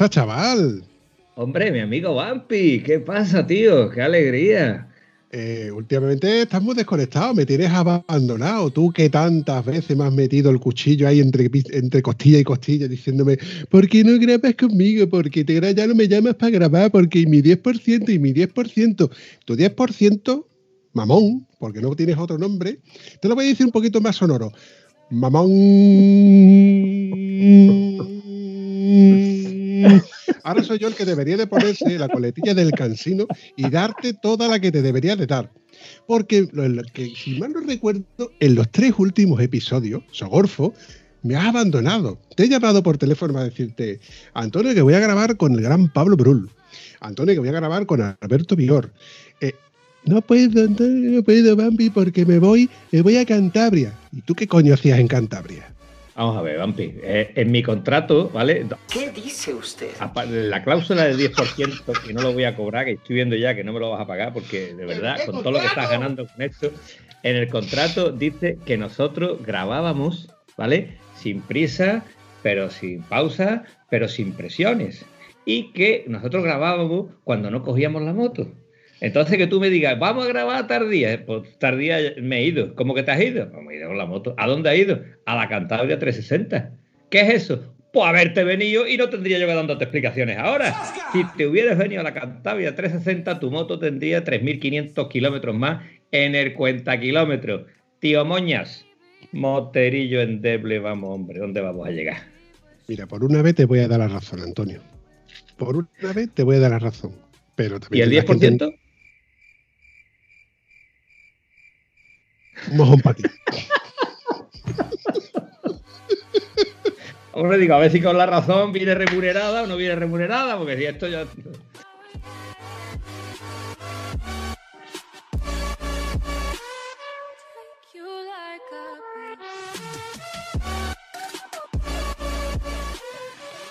Pasa, chaval? Hombre, mi amigo Vampi, ¿qué pasa, tío? ¡Qué alegría! Eh, últimamente estás muy desconectado, me tienes abandonado. Tú que tantas veces me has metido el cuchillo ahí entre, entre costilla y costilla diciéndome, ¿por qué no grabas conmigo? Porque te, ya no me llamas para grabar, porque mi 10% y mi 10%. Tu 10%, mamón, porque no tienes otro nombre, te lo voy a decir un poquito más sonoro. Mamón. Ahora soy yo el que debería de ponerse la coletilla del cansino y darte toda la que te debería de dar. Porque, que, si mal no recuerdo, en los tres últimos episodios, Sogorfo, me has abandonado. Te he llamado por teléfono para decirte, Antonio, que voy a grabar con el gran Pablo Brul. Antonio, que voy a grabar con Alberto Vigor. Eh, no puedo, Antonio, no puedo, Bambi, porque me voy, me voy a Cantabria. ¿Y tú qué coño hacías en Cantabria? Vamos a ver, Vampi. Eh, en mi contrato, ¿vale? ¿Qué dice usted? La cláusula del 10% que no lo voy a cobrar, que estoy viendo ya que no me lo vas a pagar, porque de verdad, con todo lo que estás ganando con esto, en el contrato dice que nosotros grabábamos, ¿vale? Sin prisa, pero sin pausa, pero sin presiones. Y que nosotros grabábamos cuando no cogíamos la moto. Entonces que tú me digas, vamos a grabar tardía, pues tardía me he ido. ¿Cómo que te has ido? Pues me he ido con la moto. ¿A dónde has ido? A la Cantabria 360. ¿Qué es eso? Pues haberte venido y no tendría yo que dándote explicaciones ahora. Si te hubieras venido a la Cantabria 360, tu moto tendría 3.500 kilómetros más en el cuenta kilómetros. Tío Moñas, moterillo endeble, vamos hombre, ¿dónde vamos a llegar? Mira, por una vez te voy a dar la razón, Antonio. Por una vez te voy a dar la razón. Pero también ¿Y el 10%? Un mojón para ti. Hombre, digo, a ver si con la razón viene remunerada o no viene remunerada, porque si esto ya.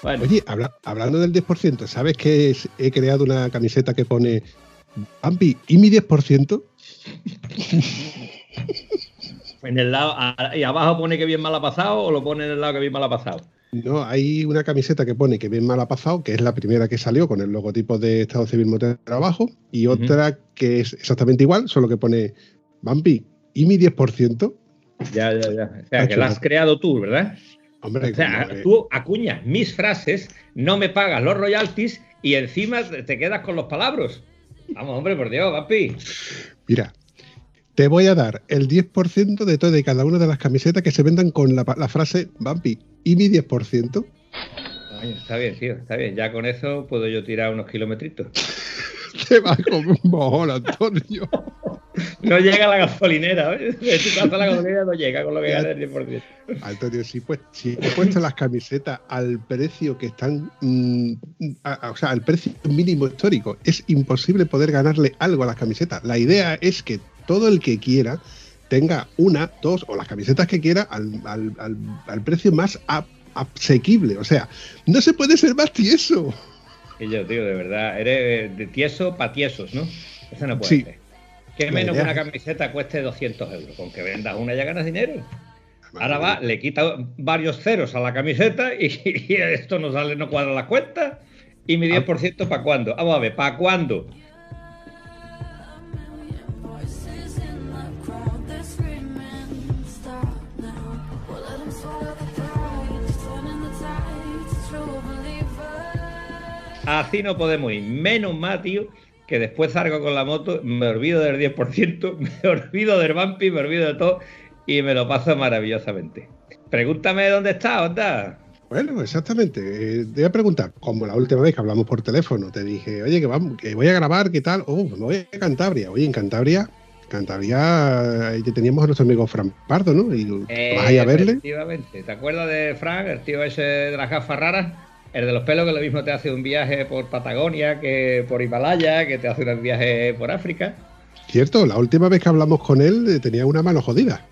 Bueno. Oye, habla, hablando del 10%, ¿sabes que he creado una camiseta que pone Ampi y mi 10%? En el lado, y abajo pone que bien mal ha pasado o lo pone en el lado que bien mal ha pasado. No, hay una camiseta que pone que bien mal ha pasado, que es la primera que salió con el logotipo de Estado Civil Motero abajo, y otra que es exactamente igual, solo que pone Bambi y mi 10%. Ya, ya, ya. O sea, que la has creado tú, ¿verdad? Hombre, o sea, tú acuñas mis frases, no me pagas los royalties y encima te quedas con los palabras. Vamos, hombre, por Dios, Bambi. Mira, te voy a dar el 10% de todo y cada una de las camisetas que se vendan con la, frase Bampi y mi 10%. está bien, tío, está bien. Ya con eso puedo yo tirar unos kilometritos. Te vas como un mojón, Antonio. no llega la gasolinera, ¿ves? Si pasa la gasolinera no llega con lo que gana el 10%. Antonio, si, pues, si he puesto las camisetas al precio que están, mm, o sea, al precio mínimo histórico, es imposible poder ganarle algo a las camisetas. La idea es que todo el que quiera tenga una, dos o las camisetas que quiera al, precio más asequible. O sea, no se puede ser más tieso. Y yo, tío, de verdad, eres de tieso para tiesos, ¿no? Eso no puede ser. Que menos que una camiseta cueste 200 euros. Con que vendas una ya ganas dinero. Ahora va, le quita varios ceros a la camiseta y, esto no sale, no cuadra la cuenta. ¿Y mi 10% para cuándo? Vamos a ver, ¿para cuándo? Así no podemos ir. Menos más, tío, que después salgo con la moto, me olvido del 10%, me olvido del vampi, me olvido de todo y me lo paso maravillosamente. Pregúntame dónde está, onda. Bueno, exactamente. Eh, te voy a preguntar, como la última vez que hablamos por teléfono, te dije, oye, que, vamos, que voy a grabar, ¿qué tal? Oh, me voy a Cantabria. Oye, en Cantabria, Cantabria, ahí teníamos a nuestro amigo Fran Pardo, ¿no? Y vas a ir a verle. Efectivamente. ¿Te acuerdas de Fran, el tío ese de las gafas raras? El de los pelos que lo mismo te hace un viaje por Patagonia que por Himalaya, que te hace un viaje por África. Cierto, la última vez que hablamos con él eh, tenía una mano jodida.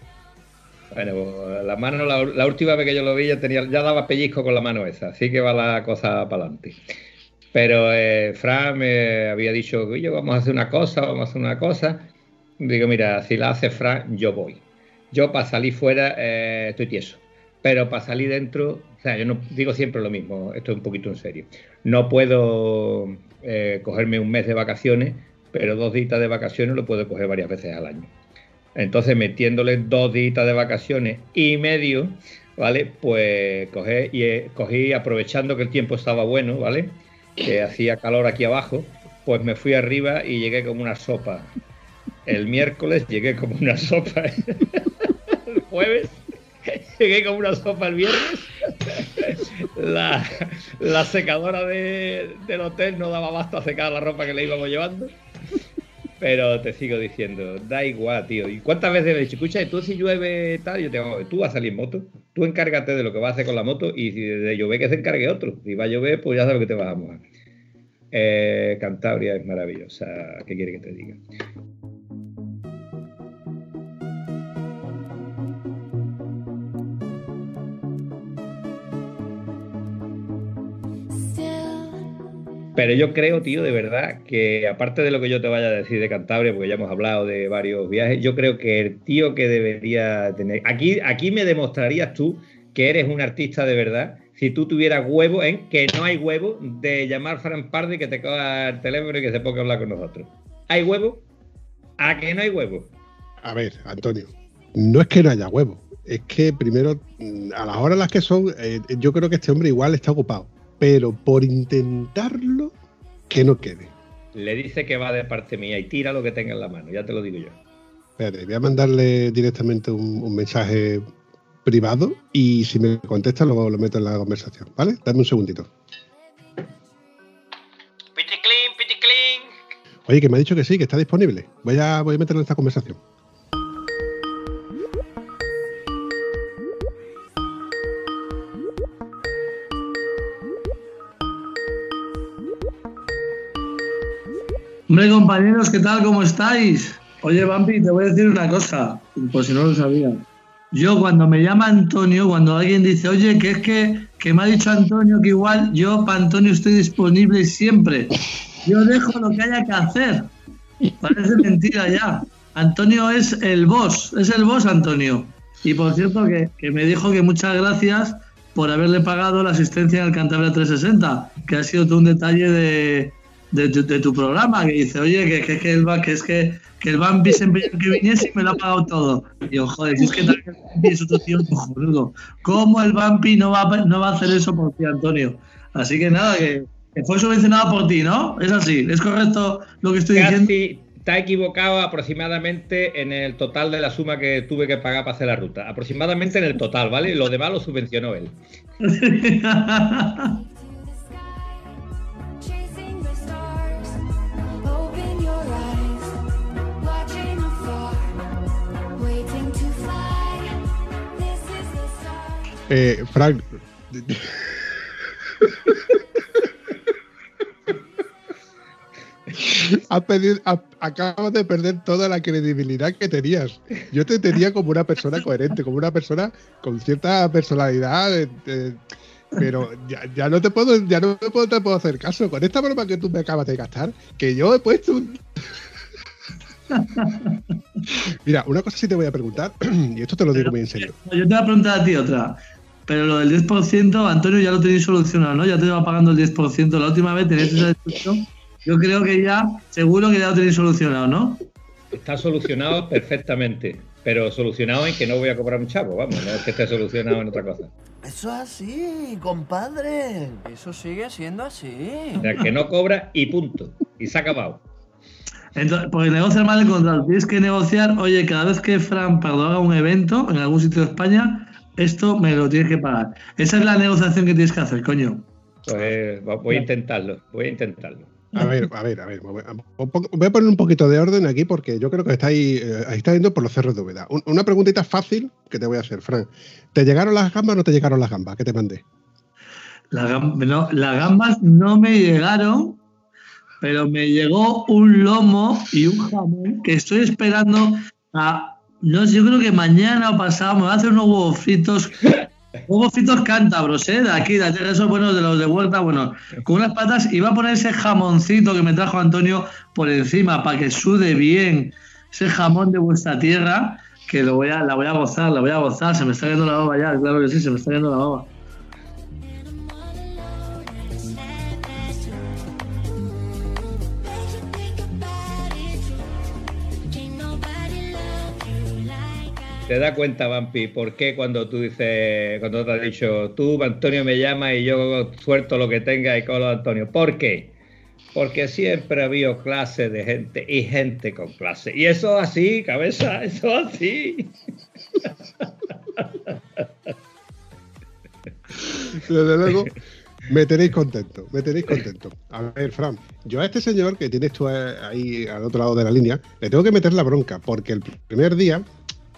Bueno, la mano, la, última vez que yo lo vi ya, tenía, ya daba pellizco con la mano esa, así que va la cosa para adelante. Pero eh, Fran me había dicho, oye, vamos a hacer una cosa, vamos a hacer una cosa. Digo, mira, si la hace Fran, yo voy. Yo para salir fuera eh, estoy tieso, pero para salir dentro, o sea, yo no digo siempre lo mismo, esto es un poquito en serio. No puedo eh, cogerme un mes de vacaciones, pero dos días de vacaciones lo puedo coger varias veces al año. Entonces, metiéndole dos días de vacaciones y medio, ¿vale? Pues cogí, y, eh, cogí, aprovechando que el tiempo estaba bueno, ¿vale? Que hacía calor aquí abajo, pues me fui arriba y llegué como una sopa el miércoles llegué como una sopa. el jueves llegué como una sopa el viernes. La, secadora del hotel no daba basta a secar la ropa que le íbamos llevando. Pero te sigo diciendo, da igual, tío. ¿Y cuántas veces me he dicho, escucha, tú si llueve tal, yo te digo, tú vas a salir en moto, tú encárgate de lo que vas a hacer con la moto y si de llover que se encargue otro. Si va a llover, pues ya sabes que te vas a mojar. Eh, Cantabria es maravillosa, ¿qué quiere que te diga? Pero yo creo, tío, de verdad, que aparte de lo que yo te vaya a decir de Cantabria, porque ya hemos hablado de varios viajes, yo creo que el tío que debería tener. Aquí, aquí me demostrarías tú que eres un artista de verdad si tú tuvieras huevo, en ¿eh? que no hay huevo, de llamar a Fran Pardi que te coja el teléfono y que se ponga a hablar con nosotros. ¿Hay huevo? ¿A que no hay huevo? A ver, Antonio, no es que no haya huevo, es que primero, a las horas las que son, eh, yo creo que este hombre igual está ocupado pero por intentarlo, que no quede. Le dice que va de parte mía y tira lo que tenga en la mano, ya te lo digo yo. Espérate, voy a mandarle directamente un, mensaje privado y si me contesta lo, lo meto en la conversación, ¿vale? Dame un segundito. Oye, que me ha dicho que sí, que está disponible. Voy a, voy a meterlo en esta conversación. Hombre, compañeros, ¿qué tal? ¿Cómo estáis? Oye, Bambi, te voy a decir una cosa, por si no lo sabía. Yo cuando me llama Antonio, cuando alguien dice, oye, que es que, que me ha dicho Antonio que igual yo para Antonio estoy disponible siempre. Yo dejo lo que haya que hacer. Parece mentira ya. Antonio es el boss, es el boss Antonio. Y por cierto que, que me dijo que muchas gracias por haberle pagado la asistencia en el Cantabria 360, que ha sido todo un detalle de, de, tu programa que dice, oye, que, que, que, el, que es que, que el Bambi siempre que viniese y me lo ha pagado todo. Y yo, joder, si es que el Bambi es otro tío cojonudo. ¿Cómo el Bambi no va, no va a hacer eso por ti, Antonio? Así que nada, que, fue subvencionado por ti, ¿no? Es así, ¿es correcto lo que estoy Casi diciendo? Está equivocado aproximadamente en el total de la suma que tuve que pagar para hacer la ruta. Aproximadamente en el total, ¿vale? Lo demás lo subvencionó él. Eh, Frank. acabas de perder toda la credibilidad que tenías. Yo te tenía como una persona coherente, como una persona con cierta personalidad, pero ya, no te puedo, ya no te puedo, te puedo hacer caso. Con esta broma que tú me acabas de gastar, que yo he puesto un... Mira, una cosa sí te voy a preguntar, y esto te lo digo muy en serio. Yo te voy a preguntar a ti otra. Pero lo del 10%, Antonio, ya lo tenéis solucionado, ¿no? Ya te va pagando el 10%. La última vez tenéis esa discusión. Yo creo que ya, seguro que ya lo tenéis solucionado, ¿no? Está solucionado perfectamente, pero solucionado en que no voy a cobrar un chavo, vamos, no es que esté solucionado en otra cosa. Eso es así, compadre. Eso sigue siendo así. O sea, que no cobra y punto. Y se ha acabado. Entonces, porque negociar mal el contrato. Tienes que negociar, oye, cada vez que Fran Pardo haga un evento en algún sitio de España, esto me lo tienes que pagar. Esa es la negociación que tienes que hacer, coño. Pues voy a intentarlo, voy a intentarlo. A ver, a ver, a ver. Voy a poner un poquito de orden aquí porque yo creo que estáis, eh, está yendo por los cerros de Úbeda. Una preguntita fácil que te voy a hacer, Fran. ¿Te llegaron las gambas o no te llegaron las gambas? ¿Qué te mandé? no, las gambas no me llegaron, pero me llegó un lomo y un jamón que estoy esperando a. No yo creo que mañana o pasado me va a hacer unos huevos fritos Huevos fritos cántabros, ¿eh? De aquí, de esos buenos de los de vuelta, bueno, con unas patas y va a poner ese jamoncito que me trajo Antonio por encima para que sude bien ese jamón de vuestra tierra, que lo voy a, la voy a gozar, la voy a gozar, se me está yendo la baba ya, claro que sí, se me está yendo la baba. ¿Te das cuenta, Vampi, por qué cuando tú dices, cuando te has dicho, tú, Antonio, me llama y yo suelto lo que tenga y colo a Antonio? ¿Por qué? Porque siempre ha habido clase de gente y gente con clase. Y eso así, cabeza, eso así. Desde luego, me tenéis contento, me tenéis contento. A ver, Fran, yo a este señor que tienes tú ahí al otro lado de la línea, le tengo que meter la bronca, porque el primer día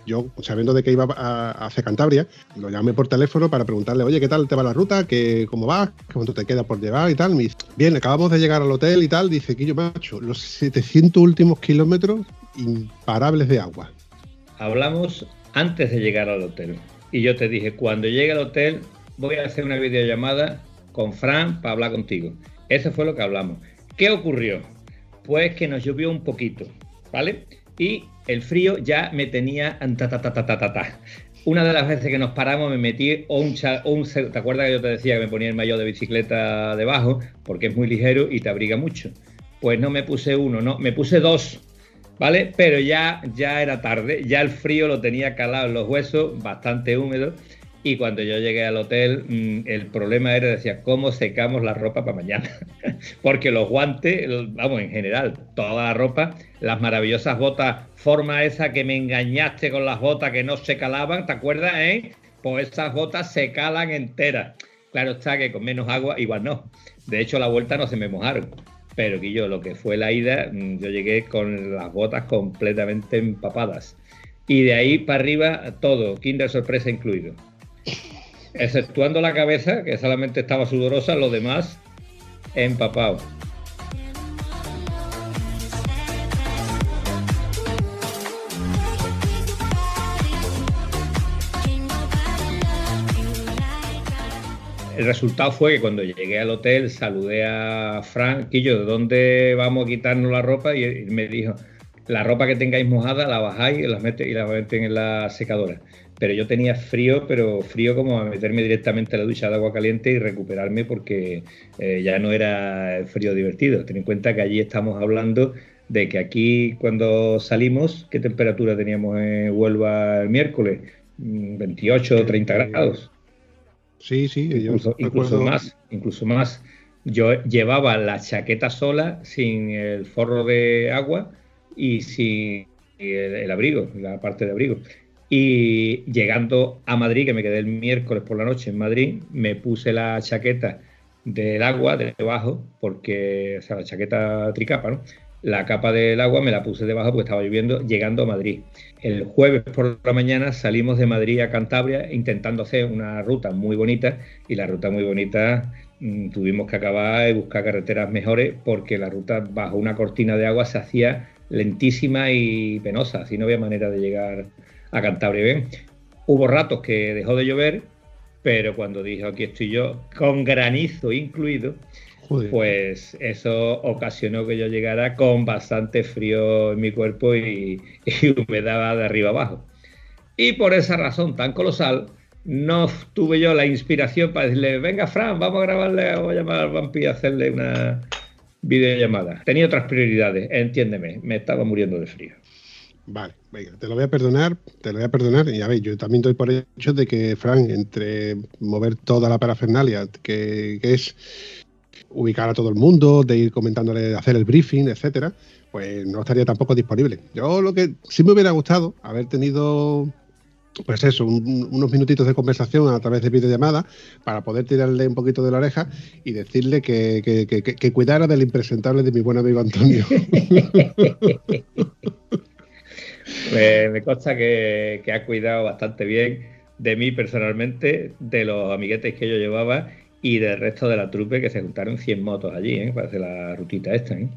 yo, sabiendo de que iba a, hacer Cantabria, lo llamé por teléfono para preguntarle, oye, ¿qué tal te va la ruta? ¿Qué, ¿Cómo vas? ¿Cuánto te queda por llevar y tal? Me dice, bien, acabamos de llegar al hotel y tal. Dice, que yo macho, los 700 últimos kilómetros imparables de agua. Hablamos antes de llegar al hotel. Y yo te dije, cuando llegue al hotel, voy a hacer una videollamada con Fran para hablar contigo. Eso fue lo que hablamos. ¿Qué ocurrió? Pues que nos llovió un poquito, ¿vale? Y el frío ya me tenía Una de las veces que nos paramos me metí un, un, ¿Te acuerdas que yo te decía que me ponía el maillot de bicicleta debajo? Porque es muy ligero y te abriga mucho. Pues no me puse uno, no, me puse dos. ¿Vale? Pero ya, ya era tarde, ya el frío lo tenía calado en los huesos, bastante húmedo. Y cuando yo llegué al hotel, mm, el problema era, decía, ¿cómo secamos la ropa para mañana? Porque los guantes, vamos, en general, toda la ropa, las maravillosas botas, forma esa que me engañaste con las botas que no se calaban, ¿te acuerdas, eh? Pues esas botas se calan enteras. Claro está que con menos agua, igual no. De hecho, la vuelta no se me mojaron. Pero que yo, lo que fue la ida, mm, yo llegué con las botas completamente empapadas. Y de ahí para arriba, todo, Kinder sorpresa incluido exceptuando la cabeza, que solamente estaba sudorosa, lo demás empapado. El resultado fue que cuando llegué al hotel saludé a Frank, Quillo, ¿de dónde vamos a quitarnos la ropa? Y él me dijo, la ropa que tengáis mojada la bajáis y la, mete, y la meten en la secadora pero yo tenía frío, pero frío como a meterme directamente a la ducha de agua caliente y recuperarme porque eh, ya no era frío divertido. Ten en cuenta que allí estamos hablando de que aquí cuando salimos, ¿qué temperatura teníamos en Huelva el miércoles? 28 o 30 grados. Sí, sí, incluso, incluso más, incluso más. Yo llevaba la chaqueta sola, sin el forro de agua y sin el abrigo, la parte de abrigo. Y llegando a Madrid, que me quedé el miércoles por la noche en Madrid, me puse la chaqueta del agua debajo, porque, o sea, la chaqueta tricapa, ¿no? La capa del agua me la puse debajo porque estaba lloviendo llegando a Madrid. El jueves por la mañana salimos de Madrid a Cantabria intentando hacer una ruta muy bonita y la ruta muy bonita mm, tuvimos que acabar y buscar carreteras mejores porque la ruta bajo una cortina de agua se hacía lentísima y penosa, así no había manera de llegar a Cantabria. Bien, hubo ratos que dejó de llover, pero cuando dijo aquí estoy yo, con granizo incluido, pues eso ocasionó que yo llegara con bastante frío en mi cuerpo y, humedad de arriba abajo. Y por esa razón tan colosal, no tuve yo la inspiración para decirle, venga Fran, vamos a grabarle, vamos a llamar al vampiro y hacerle una videollamada. Tenía otras prioridades, entiéndeme, me estaba muriendo de frío. Vale, venga, te lo voy a perdonar, te lo voy a perdonar. Y a ver, yo también doy por hecho de que Frank, entre mover toda la parafernalia, que, es ubicar a todo el mundo, de ir comentándole, de hacer el briefing, etcétera, pues no estaría tampoco disponible. Yo lo que sí me hubiera gustado haber tenido pues eso, unos minutitos de conversación a través de videollamada para poder tirarle un poquito de la oreja y decirle que, cuidara del impresentable de mi buen amigo Antonio. Me consta que, ha cuidado bastante bien de mí personalmente, de los amiguetes que yo llevaba y del resto de la trupe que se juntaron 100 motos allí, ¿eh? para hacer la rutita esta. ¿eh?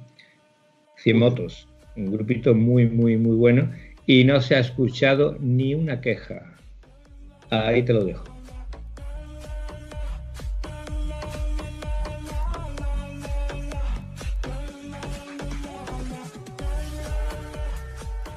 100 motos, un grupito muy, muy, muy bueno y no se ha escuchado ni una queja. Ahí te lo dejo.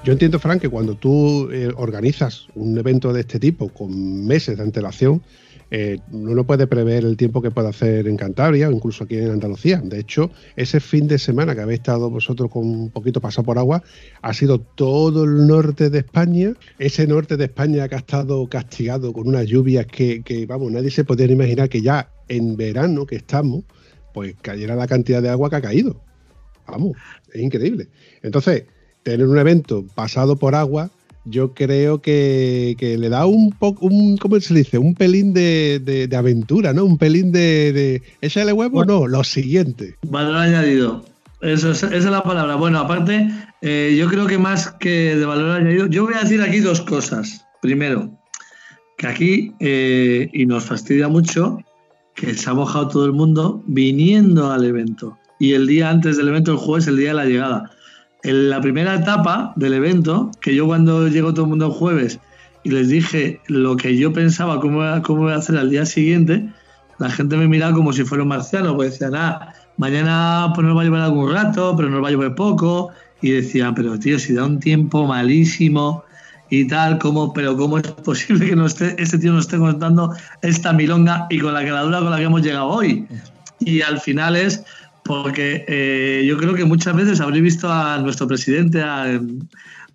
Yo entiendo, Frank, que cuando tú eh, organizas un evento de este tipo con meses de antelación, eh, uno no puede prever el tiempo que puede hacer en Cantabria o incluso aquí en Andalucía. De hecho, ese fin de semana que habéis estado vosotros con un poquito pasado por agua, ha sido todo el norte de España. Ese norte de España que ha estado castigado con unas lluvias que vamos, nadie se podía imaginar que ya en verano que estamos, pues cayera la cantidad de agua que ha caído. Vamos, es increíble. Entonces, tener un evento pasado por agua yo creo que, le da un poco, un, ¿cómo se dice? Un pelín de, aventura, ¿no? Un pelín de, de échale huevo, no, lo siguiente. Valor añadido. Eso, esa es la palabra. Bueno, aparte, eh, yo creo que más que de valor añadido, yo voy a decir aquí dos cosas. Primero, que aquí, eh, y nos fastidia mucho, que se ha mojado todo el mundo viniendo al evento. Y el día antes del evento, el jueves, el día de la llegada en la primera etapa del evento, que yo cuando llegó todo el mundo el jueves y les dije lo que yo pensaba, cómo, cómo voy a hacer al día siguiente, la gente me miraba como si fuera un marciano, pues decían, ah, mañana pues nos va a llevar algún rato, pero nos va a llevar poco, y decían, pero tío, si da un tiempo malísimo y tal, ¿cómo, pero cómo es posible que no esté, este tío nos esté contando esta milonga y con la caladura con la que hemos llegado hoy? Y al final es, porque eh, yo creo que muchas veces habréis visto a nuestro presidente, a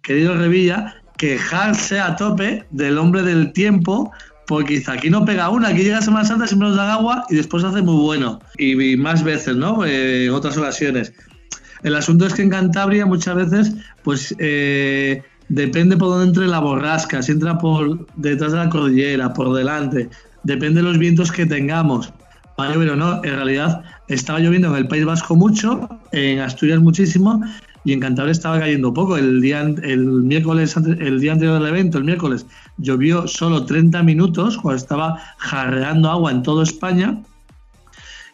querido Revilla, quejarse a tope del hombre del tiempo, porque dice, aquí no pega una, aquí llega Semana Santa, siempre nos da agua y después hace muy bueno. Y, más veces, ¿no? Eh, en otras ocasiones. El asunto es que en Cantabria muchas veces, pues eh, depende por dónde entre la borrasca, si entra por detrás de la cordillera, por delante, depende de los vientos que tengamos. Vale, pero no, en realidad estaba lloviendo en el País Vasco mucho, en Asturias muchísimo y en Cantabria estaba cayendo poco. El día, el miércoles, el día anterior del evento, el miércoles, llovió solo 30 minutos cuando estaba jarreando agua en toda España.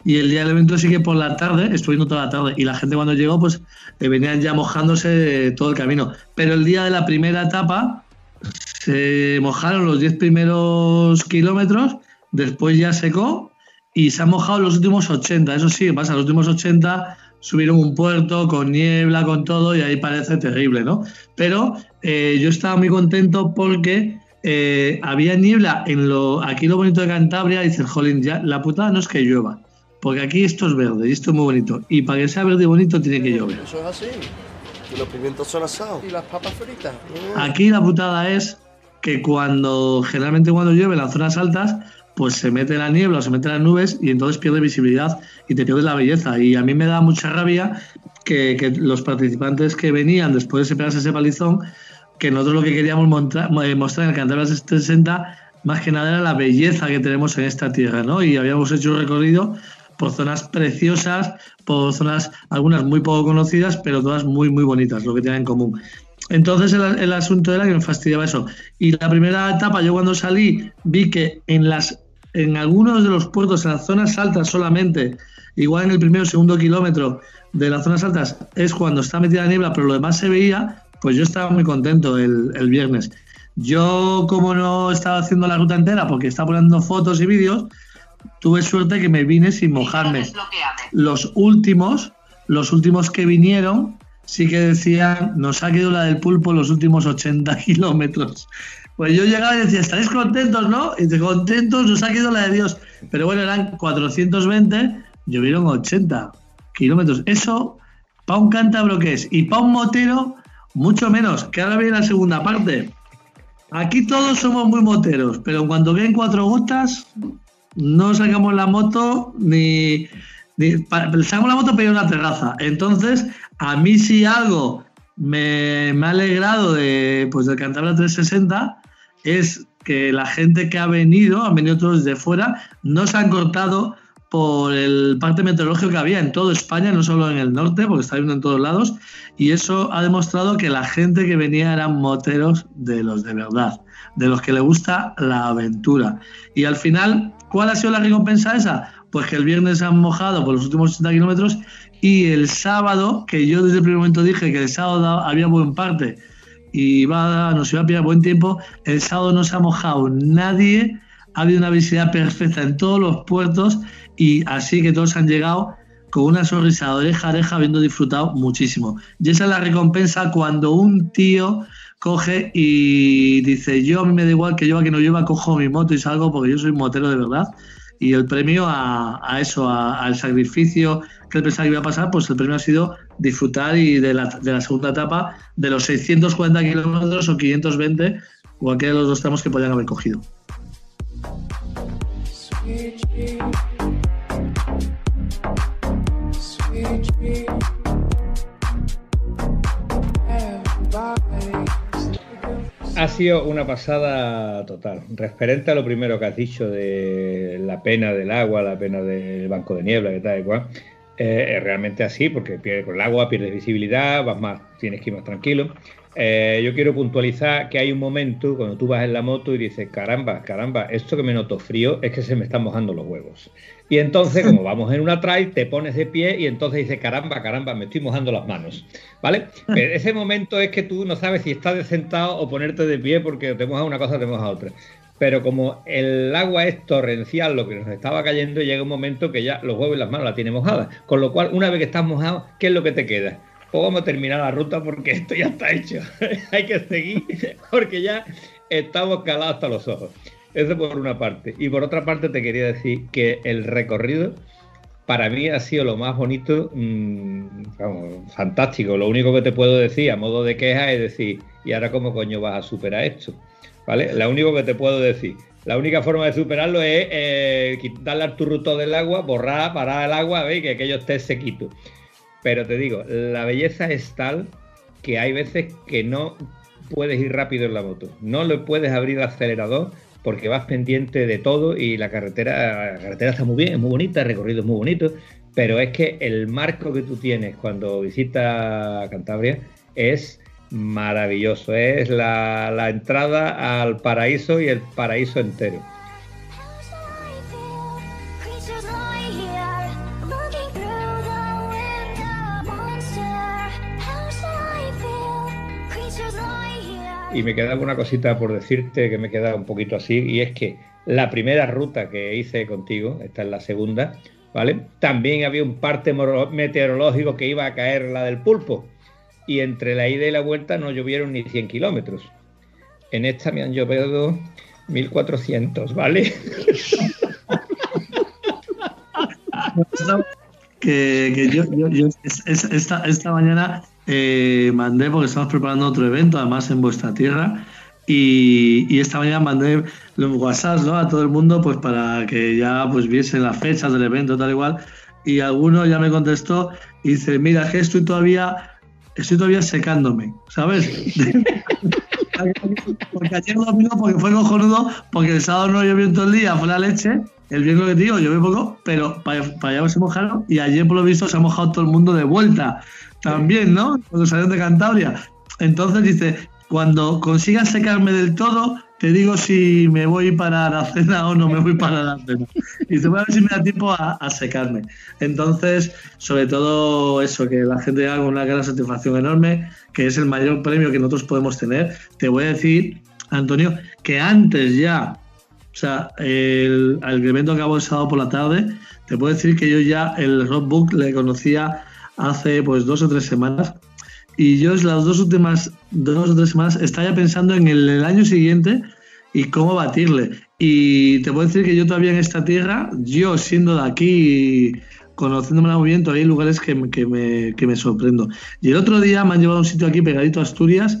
Y el día del evento sí que por la tarde, estuvo viendo toda la tarde, y la gente cuando llegó, pues eh, venían ya mojándose todo el camino. Pero el día de la primera etapa se mojaron los 10 primeros kilómetros, después ya secó y se han mojado los últimos 80. Eso sí, pasa, los últimos 80 subieron un puerto con niebla, con todo, y ahí parece terrible, ¿no? Pero eh, yo estaba muy contento porque eh, había niebla en lo. Aquí lo bonito de Cantabria, dice Jolín, ya la putada no es que llueva, porque aquí esto es verde y esto es muy bonito. Y para que sea verde y bonito tiene que llover. Eso es así. Y los pimientos son asados. Y las papas fritas. Aquí la putada es que cuando, generalmente cuando llueve en las zonas altas, pues se mete la niebla se mete las nubes y entonces pierde visibilidad y te pierdes la belleza. Y a mí me da mucha rabia que, los participantes que venían después de pegarse ese palizón, que nosotros lo que queríamos mostrar, eh, mostrar en Cantabria 60 más que nada era la belleza que tenemos en esta tierra, ¿no? Y habíamos hecho un recorrido por zonas preciosas, por zonas, algunas muy poco conocidas, pero todas muy, muy bonitas, lo que tienen en común. Entonces el, el, asunto era que me fastidiaba eso. Y la primera etapa, yo cuando salí, vi que en las en algunos de los puertos, en las zonas altas solamente, igual en el primero o segundo kilómetro de las zonas altas, es cuando está metida la niebla, pero lo demás se veía, pues yo estaba muy contento el, viernes. Yo, como no estaba haciendo la ruta entera, porque estaba poniendo fotos y vídeos, tuve suerte que me vine sin mojarme. Los últimos, los últimos que vinieron, sí que decían, nos ha quedado la del pulpo los últimos 80 kilómetros. Pues yo llegaba y decía, estaréis contentos, ¿no? Y de contentos nos ha quedado la de Dios. Pero bueno, eran 420, llovieron 80 kilómetros. Eso, para un cántabro que es, y para un motero, mucho menos, que ahora viene la segunda parte. Aquí todos somos muy moteros, pero cuando ven cuatro gotas, no sacamos la moto ni, ni sacamos la moto a una terraza. Entonces, a mí si algo me, me ha alegrado de, pues, del Cantabria 360 es que la gente que ha venido, han venido todos de fuera, no se han cortado por el parte meteorológico que había en toda España, no solo en el norte, porque está viendo en todos lados, y eso ha demostrado que la gente que venía eran moteros de los de verdad, de los que le gusta la aventura. Y al final, ¿cuál ha sido la recompensa esa? Pues que el viernes han mojado por los últimos 80 kilómetros y el sábado, que yo desde el primer momento dije que el sábado había buen parte y iba, nos iba a pillar buen tiempo, el sábado no se ha mojado nadie, ha habido una visibilidad perfecta en todos los puertos y así que todos han llegado con una sonrisa de oreja oreja habiendo disfrutado muchísimo. Y esa es la recompensa cuando un tío coge y dice, yo a mí me da igual que lleva que no lleva, cojo mi moto y salgo porque yo soy motero de verdad. Y el premio a, eso, al sacrificio que pensaba que iba a pasar, pues el premio ha sido disfrutar y de la segunda etapa de los 640 kilómetros o 520, cualquiera de los dos tramos que podían haber cogido. Ha sido una pasada total. Referente a lo primero que has dicho de la pena del agua, la pena del banco de niebla, que tal y cual, eh, es realmente así, porque con el agua pierdes visibilidad, vas más, tienes que ir más tranquilo. Eh, yo quiero puntualizar que hay un momento cuando tú vas en la moto y dices, caramba, caramba, esto que me noto frío es que se me están mojando los huevos. Y entonces, como vamos en una trail, te pones de pie y entonces dices, caramba, caramba, me estoy mojando las manos. ¿Vale? ese momento es que tú no sabes si estás de sentado o ponerte de pie porque te moja una cosa, te moja otra. Pero como el agua es torrencial, lo que nos estaba cayendo, llega un momento que ya los huevos y las manos la tienen mojadas. Con lo cual, una vez que estás mojado, ¿qué es lo que te queda? Pues vamos a terminar la ruta porque esto ya está hecho. Hay que seguir porque ya estamos calados hasta los ojos. Eso por una parte. Y por otra parte te quería decir que el recorrido para mí ha sido lo más bonito, mm, fantástico. Lo único que te puedo decir a modo de queja es decir, ¿y ahora cómo coño vas a superar esto? ¿Vale? Lo único que te puedo decir. La única forma de superarlo es eh, darle al turruto del agua, borrar, parar el agua, ¿veis? que aquello esté sequito. Pero te digo, la belleza es tal que hay veces que no puedes ir rápido en la moto. No le puedes abrir el acelerador porque vas pendiente de todo y la carretera, la carretera está muy bien, es muy bonita, el recorrido es muy bonito, pero es que el marco que tú tienes cuando visitas Cantabria es maravilloso. Es la, la entrada al paraíso y el paraíso entero. Y me queda una cosita por decirte que me queda un poquito así, y es que la primera ruta que hice contigo, esta es la segunda, ¿vale? También había un parte meteorológico que iba a caer la del pulpo, y entre la ida y la vuelta no llovieron ni 100 kilómetros. En esta me han llovido 1400, ¿vale? que, yo, esta, esta mañana eh, mandé, porque estamos preparando otro evento, además en vuestra tierra, y, esta mañana mandé los WhatsApp ¿no? a todo el mundo pues para que ya pues viesen las fechas del evento, tal igual, y alguno ya me contestó y dice, mira, que estoy todavía, estoy todavía secándome, ¿sabes? porque ayer domingo porque fue cojonudo, porque el sábado no llovió todo el día, fue la leche, el viernes que te digo llovió poco, pero para, para allá se mojaron y ayer por lo visto se ha mojado todo el mundo de vuelta también, ¿no? Cuando salieron de Cantabria. Entonces dice, cuando consigas secarme del todo, te digo si me voy para la cena o no me voy para la cena. Y dice, voy a ver si me da tiempo a, secarme. Entonces, sobre todo eso, que la gente haga una gran satisfacción enorme, que es el mayor premio que nosotros podemos tener. Te voy a decir, Antonio, que antes ya, o sea, el, el evento que acabo el sábado por la tarde, te puedo decir que yo ya el rockbook le conocía hace pues dos o tres semanas y yo las dos últimas dos o tres semanas estaba pensando en el, año siguiente y cómo batirle. Y te puedo decir que yo todavía en esta tierra, yo siendo de aquí, conociéndome muy bien, todavía hay lugares que, que, me, que me sorprendo. Y el otro día me han llevado a un sitio aquí pegadito a Asturias,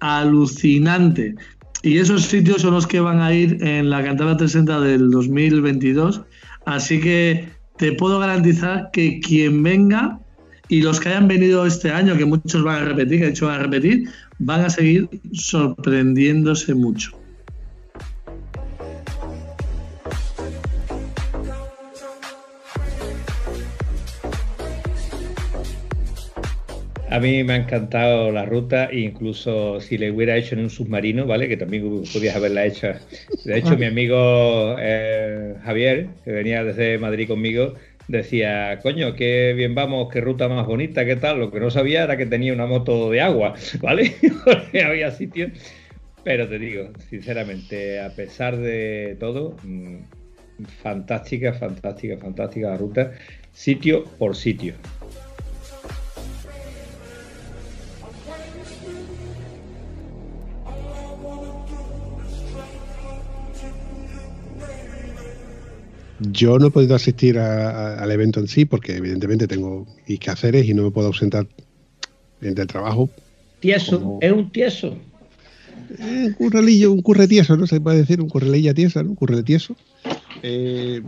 alucinante. Y esos sitios son los que van a ir en la Cantabria 360 del 2022. Así que te puedo garantizar que quien venga y los que hayan venido este año, que muchos van a repetir, que de hecho van a repetir, van a seguir sorprendiéndose mucho. A mí me ha encantado la ruta, incluso si le hubiera hecho en un submarino, ¿vale? Que también podías haberla hecho. De hecho, ah. mi amigo eh, Javier, que venía desde Madrid conmigo, decía, coño, qué bien vamos, qué ruta más bonita, qué tal. Lo que no sabía era que tenía una moto de agua, ¿vale? Porque había sitios. Pero te digo, sinceramente, a pesar de todo, mm, fantástica, fantástica, fantástica la ruta, sitio por sitio. Yo no he podido asistir al evento en sí porque evidentemente tengo quehaceres y no me puedo ausentar del trabajo. Tieso, es un tieso. Eh, un currelillo, un curre tieso, ¿no? Se puede decir, un currelilla tiesa, ¿no? Un curre tieso. Eh,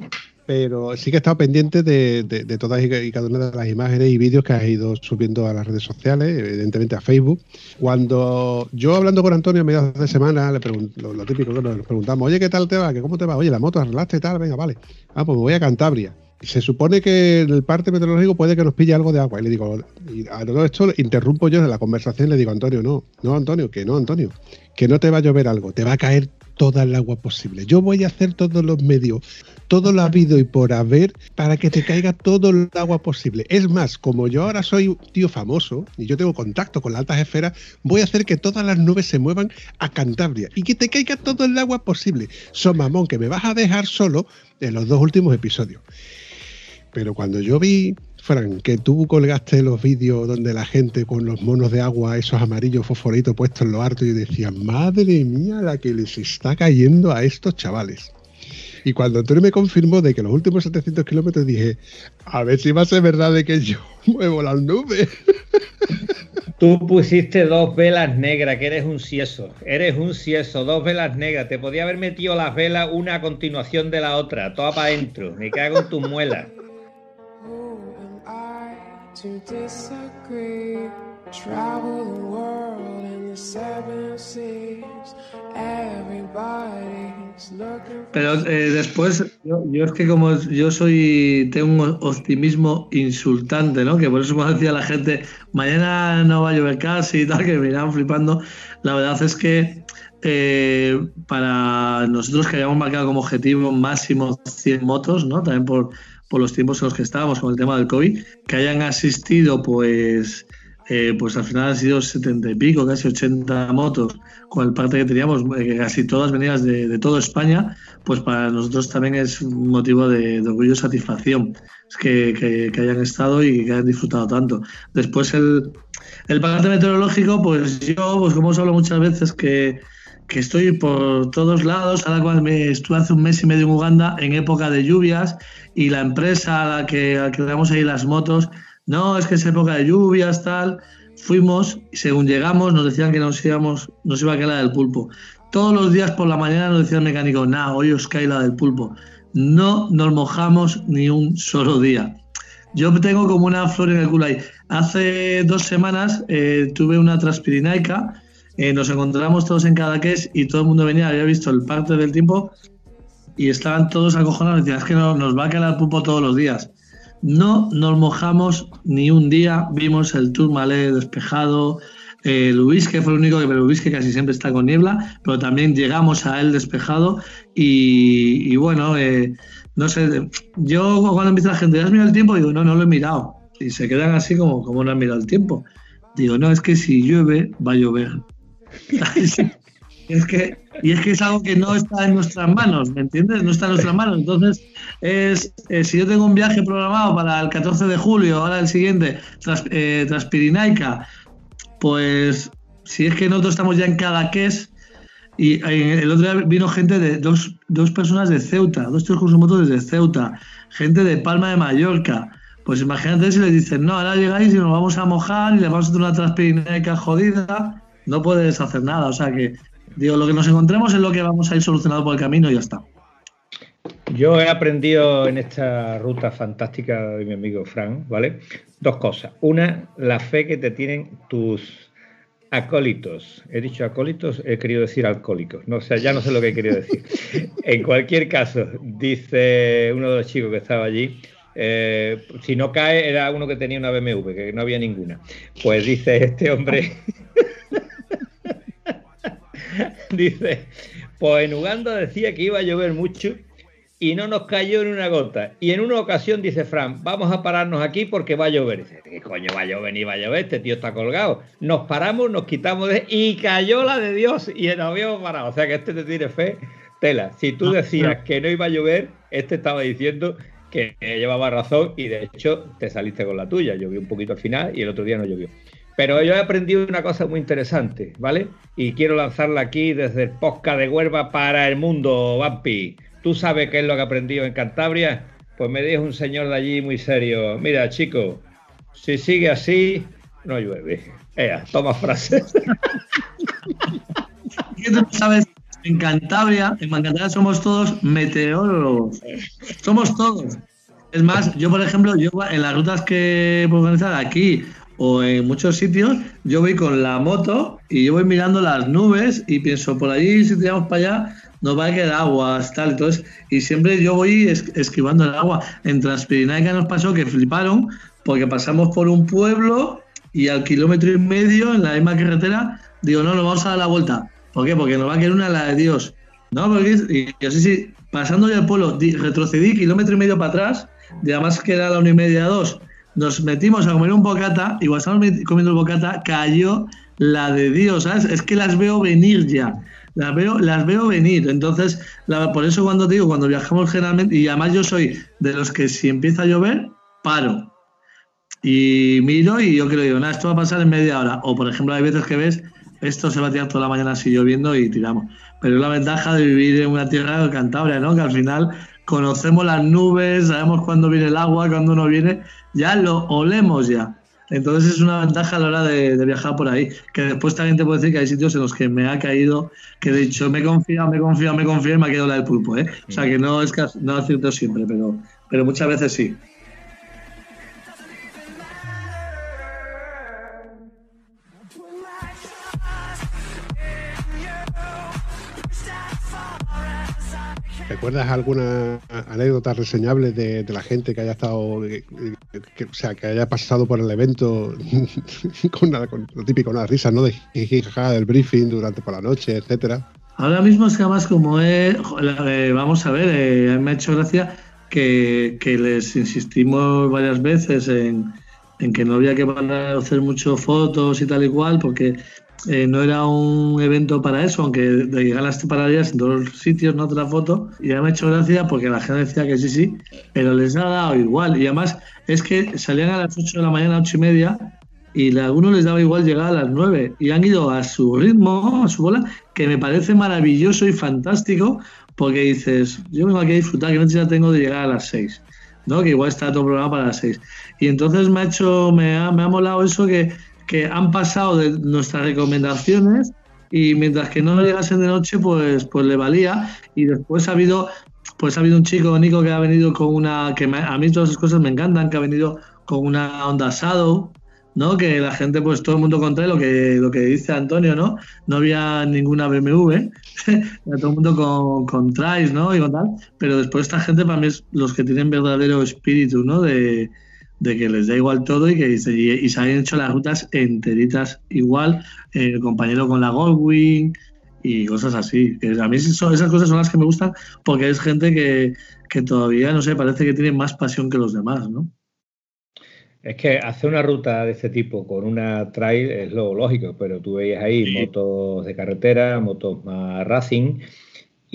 pero sí que he estado pendiente de, todas y cada una de las imágenes y vídeos que has ido subiendo a las redes sociales, evidentemente a Facebook. Cuando yo hablando con Antonio a mediados de semana, le pregunto, lo, típico que nos preguntamos, oye, ¿qué tal te va? ¿Qué, ¿Cómo te va? Oye, la moto arreglaste y tal, venga, vale. Ah, pues me voy a Cantabria. Se supone que en el parte meteorológico puede que nos pille algo de agua. Y le digo, y a todo esto interrumpo yo en la conversación y le digo, Antonio, no, no, Antonio, que no, Antonio, que no te va a llover algo, te va a caer toda el agua posible. Yo voy a hacer todos los medios, todo lo habido y por haber para que te caiga todo el agua posible. Es más, como yo ahora soy un tío famoso y yo tengo contacto con las altas esferas, voy a hacer que todas las nubes se muevan a Cantabria y que te caiga todo el agua posible. So mamón, que me vas a dejar solo en los dos últimos episodios. Pero cuando yo vi Fran, que tú colgaste los vídeos donde la gente con los monos de agua, esos amarillos fosforitos puestos en lo harto, y decía, madre mía, la que les está cayendo a estos chavales. Y cuando Antonio me confirmó de que los últimos 700 kilómetros dije, a ver si va a ser verdad de que yo muevo las nubes. Tú pusiste dos velas negras, que eres un sieso. Eres un sieso, dos velas negras. Te podía haber metido las velas una a continuación de la otra, toda para adentro. Me cago en tus muelas. Pero eh, después, yo, es que como yo soy, tengo un optimismo insultante, ¿no? Que por eso me decía la gente, mañana no va a llover casi y tal, que me irán flipando. La verdad es que eh, para nosotros que habíamos marcado como objetivo máximo 100 motos, ¿no? También por por los tiempos en los que estábamos con el tema del COVID, que hayan asistido, pues, eh, pues al final han sido 70 y pico, casi 80 motos, con el parte que teníamos, eh, que casi todas venidas de, de toda España, pues para nosotros también es un motivo de, orgullo y satisfacción que, hayan estado y que hayan disfrutado tanto. Después el, el parte meteorológico, pues yo, pues como os hablo muchas veces, que que estoy por todos lados. Ahora cuando me estuve hace un mes y medio en Uganda en época de lluvias y la empresa a la que, a damos ahí las motos, no, es que es época de lluvias, tal. Fuimos y según llegamos nos decían que nos íbamos, nos iba a caer la del pulpo. Todos los días por la mañana nos decía el mecánico, nada, hoy os cae la del pulpo. No nos mojamos ni un solo día. Yo tengo como una flor en el culo ahí. Hace dos semanas eh, tuve una transpirinaica eh, nos encontramos todos en Cadaqués y todo el mundo venía, había visto el parte del tiempo y estaban todos acojonados. Decían, es que no, nos va a el pulpo todos los días. No nos mojamos ni un día, vimos el Tourmalet despejado, el que fue el único que, pero el que casi siempre está con niebla, pero también llegamos a él despejado y, bueno, eh, no sé, yo cuando empieza la gente, ¿has mirado el tiempo? Digo, no, no lo he mirado. Y se quedan así como, como no han mirado el tiempo. Digo, no, es que si llueve, va a llover. Es que, y es que es algo que no está en nuestras manos, ¿me entiendes? No está en nuestras manos. Entonces, es, eh, si yo tengo un viaje programado para el 14 de julio, ahora el siguiente, tras, eh, pues si es que nosotros estamos ya en Cadaqués, y el otro día vino gente de dos, dos personas de Ceuta, dos tres motos desde Ceuta, gente de Palma de Mallorca. Pues imagínate si les dicen, no, ahora llegáis y nos vamos a mojar y le vamos a hacer una transpirinaica jodida no puedes hacer nada. O sea que, digo, lo que nos encontremos es lo que vamos a ir solucionando por el camino y ya está. Yo he aprendido en esta ruta fantástica de mi amigo Frank, ¿vale? Dos cosas. Una, la fe que te tienen tus acólitos. He dicho acólitos, he querido decir alcohólicos. No, o sea, ya no sé lo que he querido decir. en cualquier caso, dice uno de los chicos que estaba allí, Eh, si no cae, era uno que tenía una BMW, que no había ninguna. Pues dice este hombre. dice, pues en Uganda decía que iba a llover mucho y no nos cayó en una gota. Y en una ocasión dice Fran, vamos a pararnos aquí porque va a llover. dice, ¿qué coño va a llover ni va a llover? Este tío está colgado. Nos paramos, nos quitamos de... Y cayó la de Dios y nos habíamos parado. O sea que este te tiene fe, tela. Si tú decías que no iba a llover, este estaba diciendo que llevaba razón y de hecho te saliste con la tuya. Llovió un poquito al final y el otro día no llovió. Pero yo he aprendido una cosa muy interesante, ¿vale? Y quiero lanzarla aquí desde el podcast de Huelva para el mundo, Vampi. ¿Tú sabes qué es lo que he aprendido en Cantabria? Pues me dijo un señor de allí muy serio, mira chico, si sigue así, no llueve. Ea, toma frases. ¿Qué tú sabes? En Cantabria, en Cantabria somos todos meteorólogos. Somos todos. Es más, yo por ejemplo, yo en las rutas que puedo organizar aquí o en muchos sitios, yo voy con la moto y yo voy mirando las nubes y pienso, por allí si tiramos para allá, nos va a quedar agua, tal. Entonces, y siempre yo voy esquivando el agua. En Transpirinaica nos pasó que fliparon porque pasamos por un pueblo y al kilómetro y medio en la misma carretera, digo, no, nos vamos a dar la vuelta. ¿Por qué? Porque nos va a quedar una la de Dios. No, porque y así sí, pasando ya el pueblo, retrocedí kilómetro y medio para atrás, y además que era la una y media, dos nos metimos a comer un bocata y cuando estábamos comiendo el bocata cayó la de Dios. Es que las veo venir ya. Las veo, las veo venir. Entonces, por eso cuando digo, cuando viajamos generalmente, y además yo soy de los que si empieza a llover, paro. Y miro y yo creo, digo, nada, esto va a pasar en media hora. O por ejemplo, hay veces que ves, esto se va a tirar toda la mañana así lloviendo y tiramos. Pero la ventaja de vivir en una tierra de Cantabria, ¿no? Que al final conocemos las nubes, sabemos cuándo viene el agua, cuándo no viene, ya lo olemos ya. Entonces es una ventaja a la hora de, viajar por ahí. Que después también te puedo decir que hay sitios en los que me ha caído, que de hecho me confía, me confía, me confía y me ha quedado la del pulpo. ¿eh? O sea que no es, no es cierto siempre, pero, pero muchas veces sí. ¿Recuerdas alguna anécdota reseñable de, la gente que haya estado, o sea, que haya pasado por el evento con, lo típico, una risa, ¿no? De del briefing durante por la noche, etcétera? Ahora mismo es que además como he, vamos a ver, eh, me ha hecho gracia que, les insistimos varias veces en, en que no había que hacer mucho fotos y tal y cual, porque eh, no era un evento para eso, aunque de llegar las pararías en todos los sitios, no otra foto. Y ya me ha hecho gracia porque la gente decía que sí, sí, pero les ha dado igual. Y además es que salían a las 8 de la mañana, 8 y media, y a algunos les daba igual llegar a las 9. Y han ido a su ritmo, a su bola, que me parece maravilloso y fantástico, porque dices, yo vengo aquí a disfrutar, que necesidad tengo de llegar a las 6. ¿no? que igual está todo programado para las 6. Y entonces me ha hecho, me ha, me ha molado eso que que han pasado de nuestras recomendaciones y mientras que no llegasen de noche, pues, pues le valía. Y después ha habido, pues ha habido un chico, Nico, que ha venido con una, que a mí todas esas cosas me encantan, que ha venido con una onda Shadow, ¿no? Que la gente, pues todo el mundo contra lo que, lo que dice Antonio, ¿no? No había ninguna BMW, todo el mundo con, con Trice, ¿no? Y con tal. Pero después esta gente para mí es los que tienen verdadero espíritu, ¿no? De, de que les da igual todo y que y, se han hecho las rutas enteritas igual, eh, el compañero con la Goldwing y cosas así. Que a mí son, esas cosas son las que me gustan porque es gente que, que todavía, no sé, parece que tiene más pasión que los demás, ¿no? Es que hacer una ruta de este tipo con una trail es lo lógico, pero tú veías ahí motos de carretera, motos más racing,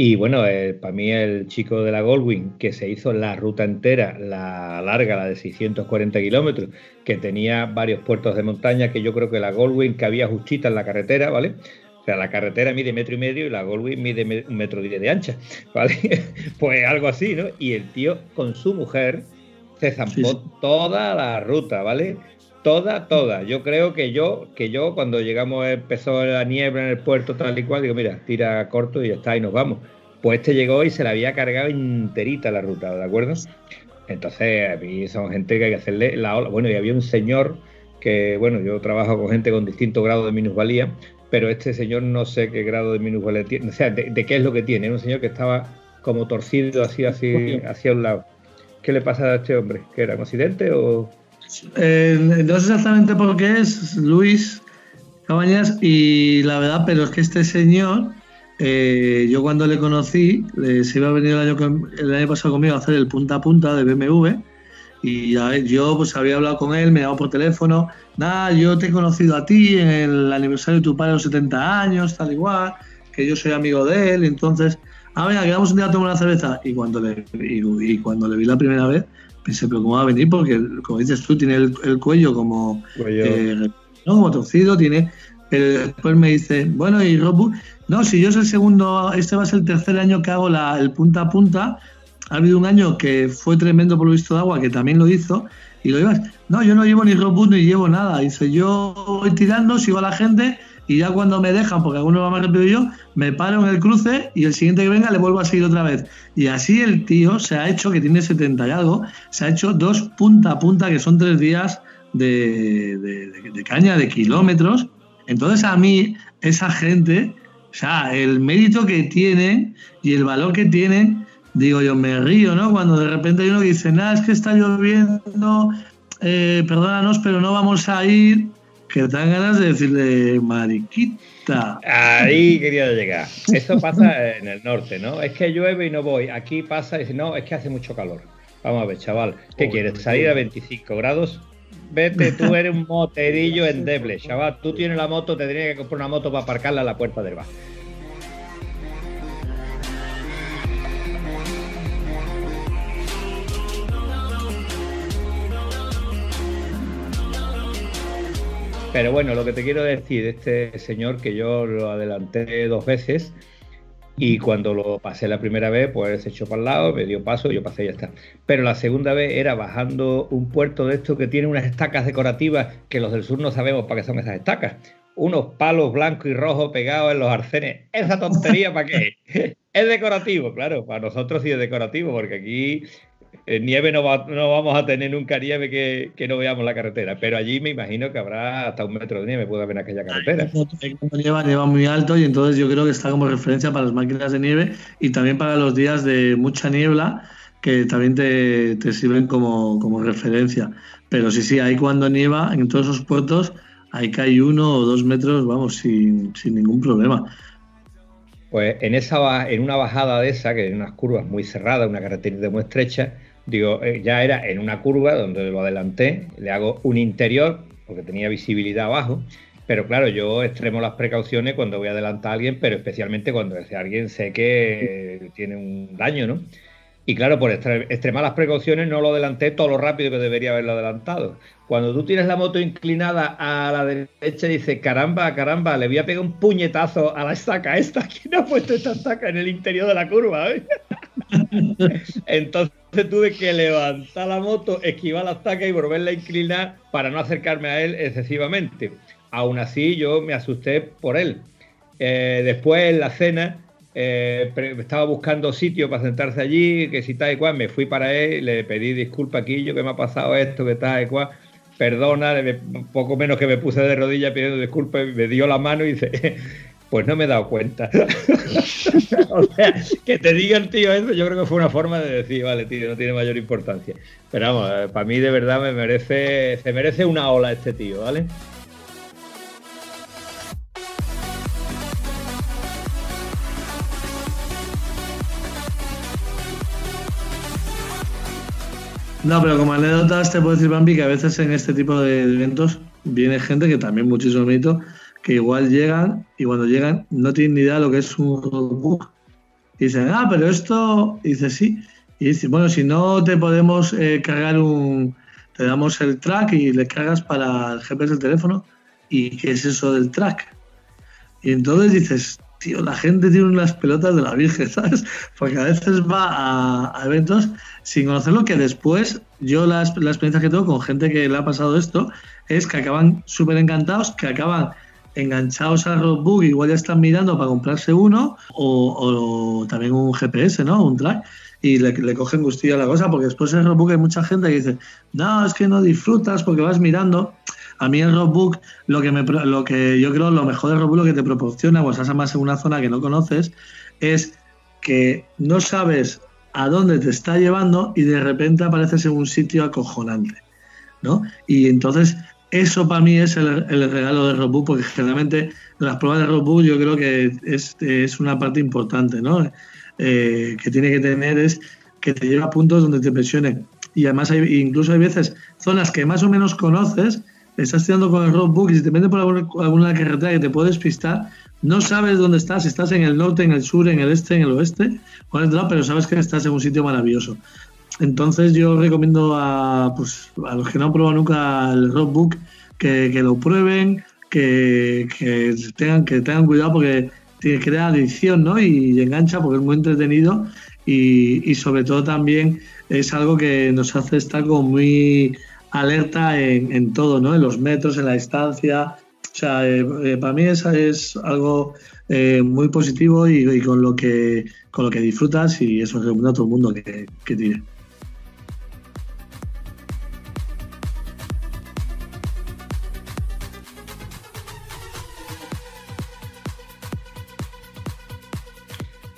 y bueno, eh, para mí el chico de la Goldwing, que se hizo la ruta entera, la larga, la de 640 kilómetros, que tenía varios puertos de montaña, que yo creo que la Goldwing cabía justita en la carretera, ¿vale? O sea, la carretera mide metro y medio y la Goldwing mide un metro diez de ancha, ¿vale? pues algo así, ¿no? Y el tío con su mujer se zampó toda la ruta, ¿vale? Toda, toda. Yo creo que yo, que yo cuando llegamos, empezó la niebla en el puerto tal y cual, digo, mira, tira corto y ya está, y nos vamos. Pues este llegó y se la había cargado enterita la ruta, ¿de acuerdo? Entonces, a mí son gente que hay que hacerle la ola. Bueno, y había un señor que, bueno, yo trabajo con gente con distintos grados de minusvalía, pero este señor no sé qué grado de minusvalía tiene, o sea, de, qué es lo que tiene. Era un señor que estaba como torcido así, así, hacia un lado. ¿Qué le pasa a este hombre? ¿Que era un accidente o...? Eh, no sé exactamente por qué es Luis Cabañas y la verdad, pero es que este señor, eh, yo cuando le conocí, se iba a venir el año, el año pasado conmigo a hacer el punta a punta de BMW y yo pues había hablado con él, me llamó por teléfono, nada, yo te he conocido a ti en el aniversario de tu padre de los 70 años, tal igual, que yo soy amigo de él, entonces, ah, venga, quedamos un día a tomar una cerveza. Y cuando le, y, cuando le vi la primera vez, pensé, pero ¿cómo va a venir? Porque, como dices tú, tiene el, cuello como, eh, ¿no? como torcido, tiene... Pero después me dice, bueno, y Rob, no, si yo es el segundo, este va a ser el tercer año que hago la, el punta a punta, ha habido un año que fue tremendo por lo visto de agua, que también lo hizo, y lo ibas, no, yo no llevo ni robot ni llevo nada. Dice, yo voy tirando, sigo a la gente, y ya cuando me dejan, porque alguno va más rápido yo, me paro en el cruce y el siguiente que venga le vuelvo a seguir otra vez. Y así el tío se ha hecho, que tiene 70 y algo, se ha hecho dos punta a punta, que son tres días de, de caña, de kilómetros. Entonces a mí, esa gente, o sea, el mérito que tiene y el valor que tiene digo yo, me río, ¿no? Cuando de repente hay uno que dice, nada, es que está lloviendo, eh, perdónanos, pero no vamos a ir, que dan ganas de decirle, mariquita. Ahí quería llegar. Eso pasa en el norte, ¿no? Es que llueve y no voy. Aquí pasa y dice, no, es que hace mucho calor. Vamos a ver, chaval, ¿qué quieres? ¿Salir a 25 grados? Vete, tú eres un moterillo endeble, chaval. Tú tienes la moto, te tendría que comprar una moto para aparcarla a la puerta del bar. Pero bueno, lo que te quiero decir, este señor que yo lo adelanté dos veces y cuando lo pasé la primera vez, pues se echó para el lado, me dio paso, yo pasé y ya está. Pero la segunda vez era bajando un puerto de esto que tiene unas estacas decorativas que los del sur no sabemos para qué son esas estacas. Unos palos blancos y rojos pegados en los arcenes. ¿Esa tontería para qué? Es decorativo, claro, para nosotros sí es decorativo, porque aquí nieve no, vamos a tener nunca nieve que, no veamos la carretera, pero allí me imagino que habrá hasta un metro de nieve, puede haber en aquella carretera. Nieva, nieva muy alto y entonces yo creo que está como referencia para las máquinas de nieve y también para los días de mucha niebla que también te, sirven como, como, referencia. Pero sí, sí, ahí cuando nieva en todos esos puertos, ahí cae uno o dos metros, vamos, sin, sin ningún problema. Pues en, esa, en una bajada de esa, que en unas curvas muy cerradas, una carretera muy estrecha, digo, eh, ya era en una curva donde lo adelanté, le hago un interior, porque tenía visibilidad abajo, pero claro, yo extremo las precauciones cuando voy a adelantar a alguien, pero especialmente cuando alguien sé que tiene un daño, ¿no? Y claro, por extremar las precauciones no lo adelanté todo lo rápido que debería haberlo adelantado. Cuando tú tienes la moto inclinada a la derecha y dices, caramba, caramba, le voy a pegar un puñetazo a la estaca esta. ¿Quién ha puesto esta estaca en el interior de la curva? Eh? Entonces tuve que levantar la moto, esquivar la estaca y volverla a inclinar para no acercarme a él excesivamente. Aún así, yo me asusté por él. Eh, después, en la cena, eh, estaba buscando sitio para sentarse allí, que si tal y cual, me fui para él, le pedí disculpas aquí, yo que me ha pasado esto, que tal y cual, perdona, poco menos que me puse de rodillas pidiendo disculpas, me dio la mano y dice, pues no me he dado cuenta. o sea, que te diga el tío eso, yo creo que fue una forma de decir, vale, tío, no tiene mayor importancia. Pero vamos, eh, para mí de verdad me merece, se merece una ola este tío, ¿vale? No, pero como anécdotas te puedo decir, Bambi, que a veces en este tipo de eventos viene gente que también muchísimo mito, que igual llegan y cuando llegan no tienen ni idea de lo que es un roadbook. Y dicen, ah, pero esto, dice sí. Y dice, bueno, si no te podemos eh, cargar un, te damos el track y le cargas para el GPS del teléfono. ¿Y qué es eso del track? Y entonces dices, tío, la gente tiene unas pelotas de la Virgen, ¿sabes? Porque a veces va a, eventos sin conocerlo, que después yo la, la, experiencia que tengo con gente que le ha pasado esto es que acaban súper encantados, que acaban enganchados al roadbook, igual ya están mirando para comprarse uno o, también un GPS, ¿no? Un track y le, le, cogen gustillo a la cosa, porque después en el roadbook hay mucha gente que dice, no, es que no disfrutas porque vas mirando. A mí el roadbook, lo que, me, lo que yo creo lo mejor del roadbook lo que te proporciona, pues estás más en una zona que no conoces, es que no sabes a dónde te está llevando y de repente apareces en un sitio acojonante, ¿no? Y entonces eso para mí es el, regalo de Rockbook, porque generalmente las pruebas de Rockbook yo creo que es, una parte importante, ¿no? Eh, que tiene que tener es que te lleva a puntos donde te presionen. Y además hay, incluso hay veces zonas que más o menos conoces, estás tirando con el roadbook y si te metes por alguna, carretera que te puedes pistar, no sabes dónde estás, estás en el norte, en el sur, en el este, en el oeste, pero sabes que estás en un sitio maravilloso. Entonces yo recomiendo a, pues, a los que no han probado nunca el roadbook que, que lo prueben, que, que, tengan, que tengan cuidado porque crea adicción ¿no? y, engancha porque es muy entretenido y, y, sobre todo también es algo que nos hace estar como muy alerta en, en todo, ¿no? en los metros, en la distancia. O sea, eh, eh, para mí es, es algo eh, muy positivo y, con, lo que, con lo que disfrutas y eso recomiendo a todo el mundo que, que tire.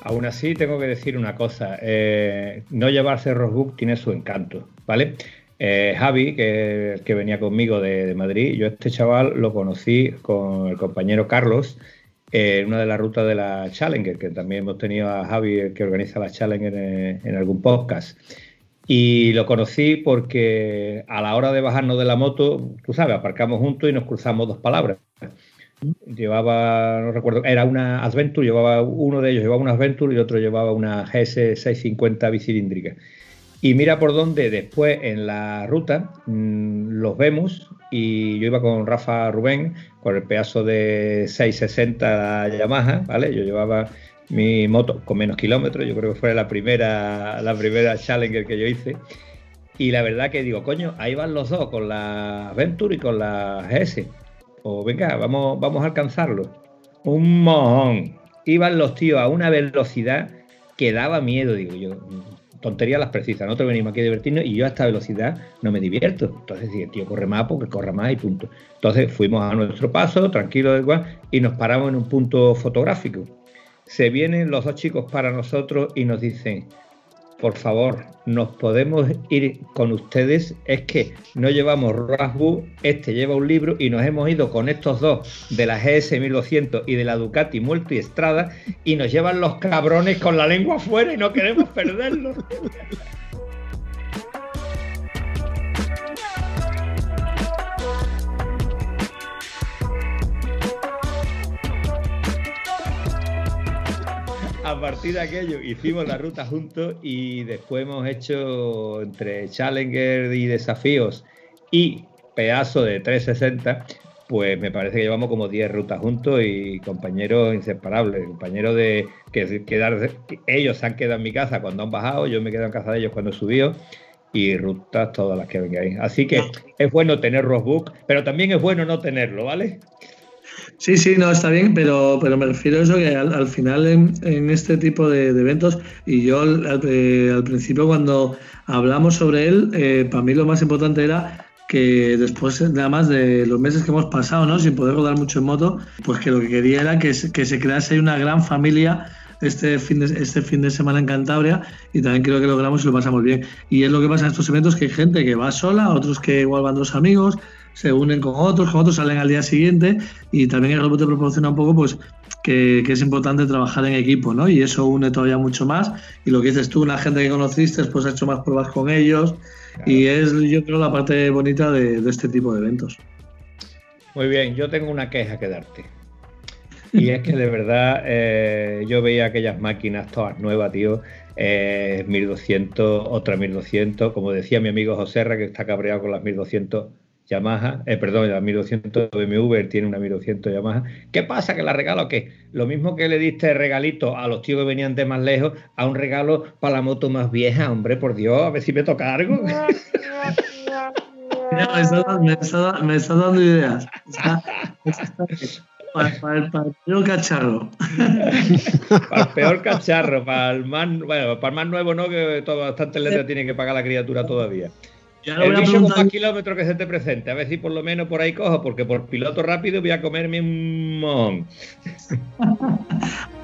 Aún así, tengo que decir una cosa. No llevarse Rockbook tiene su encanto, ¿vale? Eh, Javi, que, venía conmigo de, Madrid, yo este chaval lo conocí con el compañero Carlos en una de las rutas de la Challenger, que también hemos tenido a Javi, que organiza la Challenger en, algún podcast. Y lo conocí porque a la hora de bajarnos de la moto, tú sabes, aparcamos juntos y nos cruzamos dos palabras llevaba, no recuerdo, era una Adventure, llevaba uno de ellos llevaba una Adventure y otro llevaba una GS 650 bicilíndrica. Y mira por dónde después en la ruta mm, los vemos y yo iba con Rafa Rubén con el pedazo de 660 Yamaha, ¿vale? Yo llevaba mi moto con menos kilómetros, yo creo que fue la primera, la primera Challenger que yo hice. Y la verdad que digo, coño, ahí van los dos, con la Adventure y con la GS o venga, vamos, vamos a alcanzarlo. Un mojón. Iban los tíos a una velocidad que daba miedo, digo yo. Tonterías las precisas, nosotros venimos aquí a divertirnos y yo a esta velocidad no me divierto. Entonces, el tío corre más, porque corra más y punto. Entonces fuimos a nuestro paso, tranquilo igual, y nos paramos en un punto fotográfico. Se vienen los dos chicos para nosotros y nos dicen, por favor, nos podemos ir con ustedes. Es que no llevamos Rasbu, este lleva un libro y nos hemos ido con estos dos de la GS 1200 y de la Ducati Multi Estrada y nos llevan los cabrones con la lengua afuera y no queremos perderlos. A partir de aquello hicimos la ruta juntos y después hemos hecho entre Challenger y desafíos y pedazo de 360, pues me parece que llevamos como 10 rutas juntos y compañeros inseparables, compañeros de que, quedar, ellos se han quedado en mi casa cuando han bajado, yo me quedo en casa de ellos cuando he subido y rutas todas las que vengáis. Así que es bueno tener Rockbook, pero también es bueno no tenerlo, ¿vale? Sí, sí, no, está bien, pero, pero me refiero a eso que al, final en, este tipo de, eventos, y yo eh, al, principio cuando hablamos sobre él, eh, para mí lo más importante era que después nada más de los meses que hemos pasado, ¿no? sin poder rodar mucho en moto, pues que lo que quería era que, que se crease una gran familia este fin, de, este fin de semana en Cantabria y también creo que logramos y lo pasamos bien. Y es lo que pasa en estos eventos, que hay gente que va sola, otros que igual van dos amigos, se unen con otros, con otros salen al día siguiente y también el robot te proporciona un poco pues que, es importante trabajar en equipo, ¿no? Y eso une todavía mucho más. Y lo que dices tú, una gente que conociste, pues ha hecho más pruebas con ellos y es yo creo la parte bonita de, este tipo de eventos. Muy bien, yo tengo una queja que darte. Y es que de verdad eh, yo veía aquellas máquinas todas nuevas, tío. 1200, eh, otra 1200, como decía mi amigo José que está cabreado con las 1200 Yamaha, eh, perdón, la 1200 BMW tiene una 1200 Yamaha. ¿Qué pasa? ¿Que la regalo o qué? Lo mismo que le diste regalito a los tíos que venían de más lejos, a un regalo para la moto más vieja, hombre, por Dios, a ver si me toca algo. me, está, dando ideas. para, el, peor cacharro. para el peor cacharro, para el más, bueno, para el más nuevo no, que todo, bastante letra tiene que pagar la criatura todavía el bicho con más kilómetros que se te presente, a ver si por lo menos por ahí cojo, porque por piloto rápido voy a comerme un mon.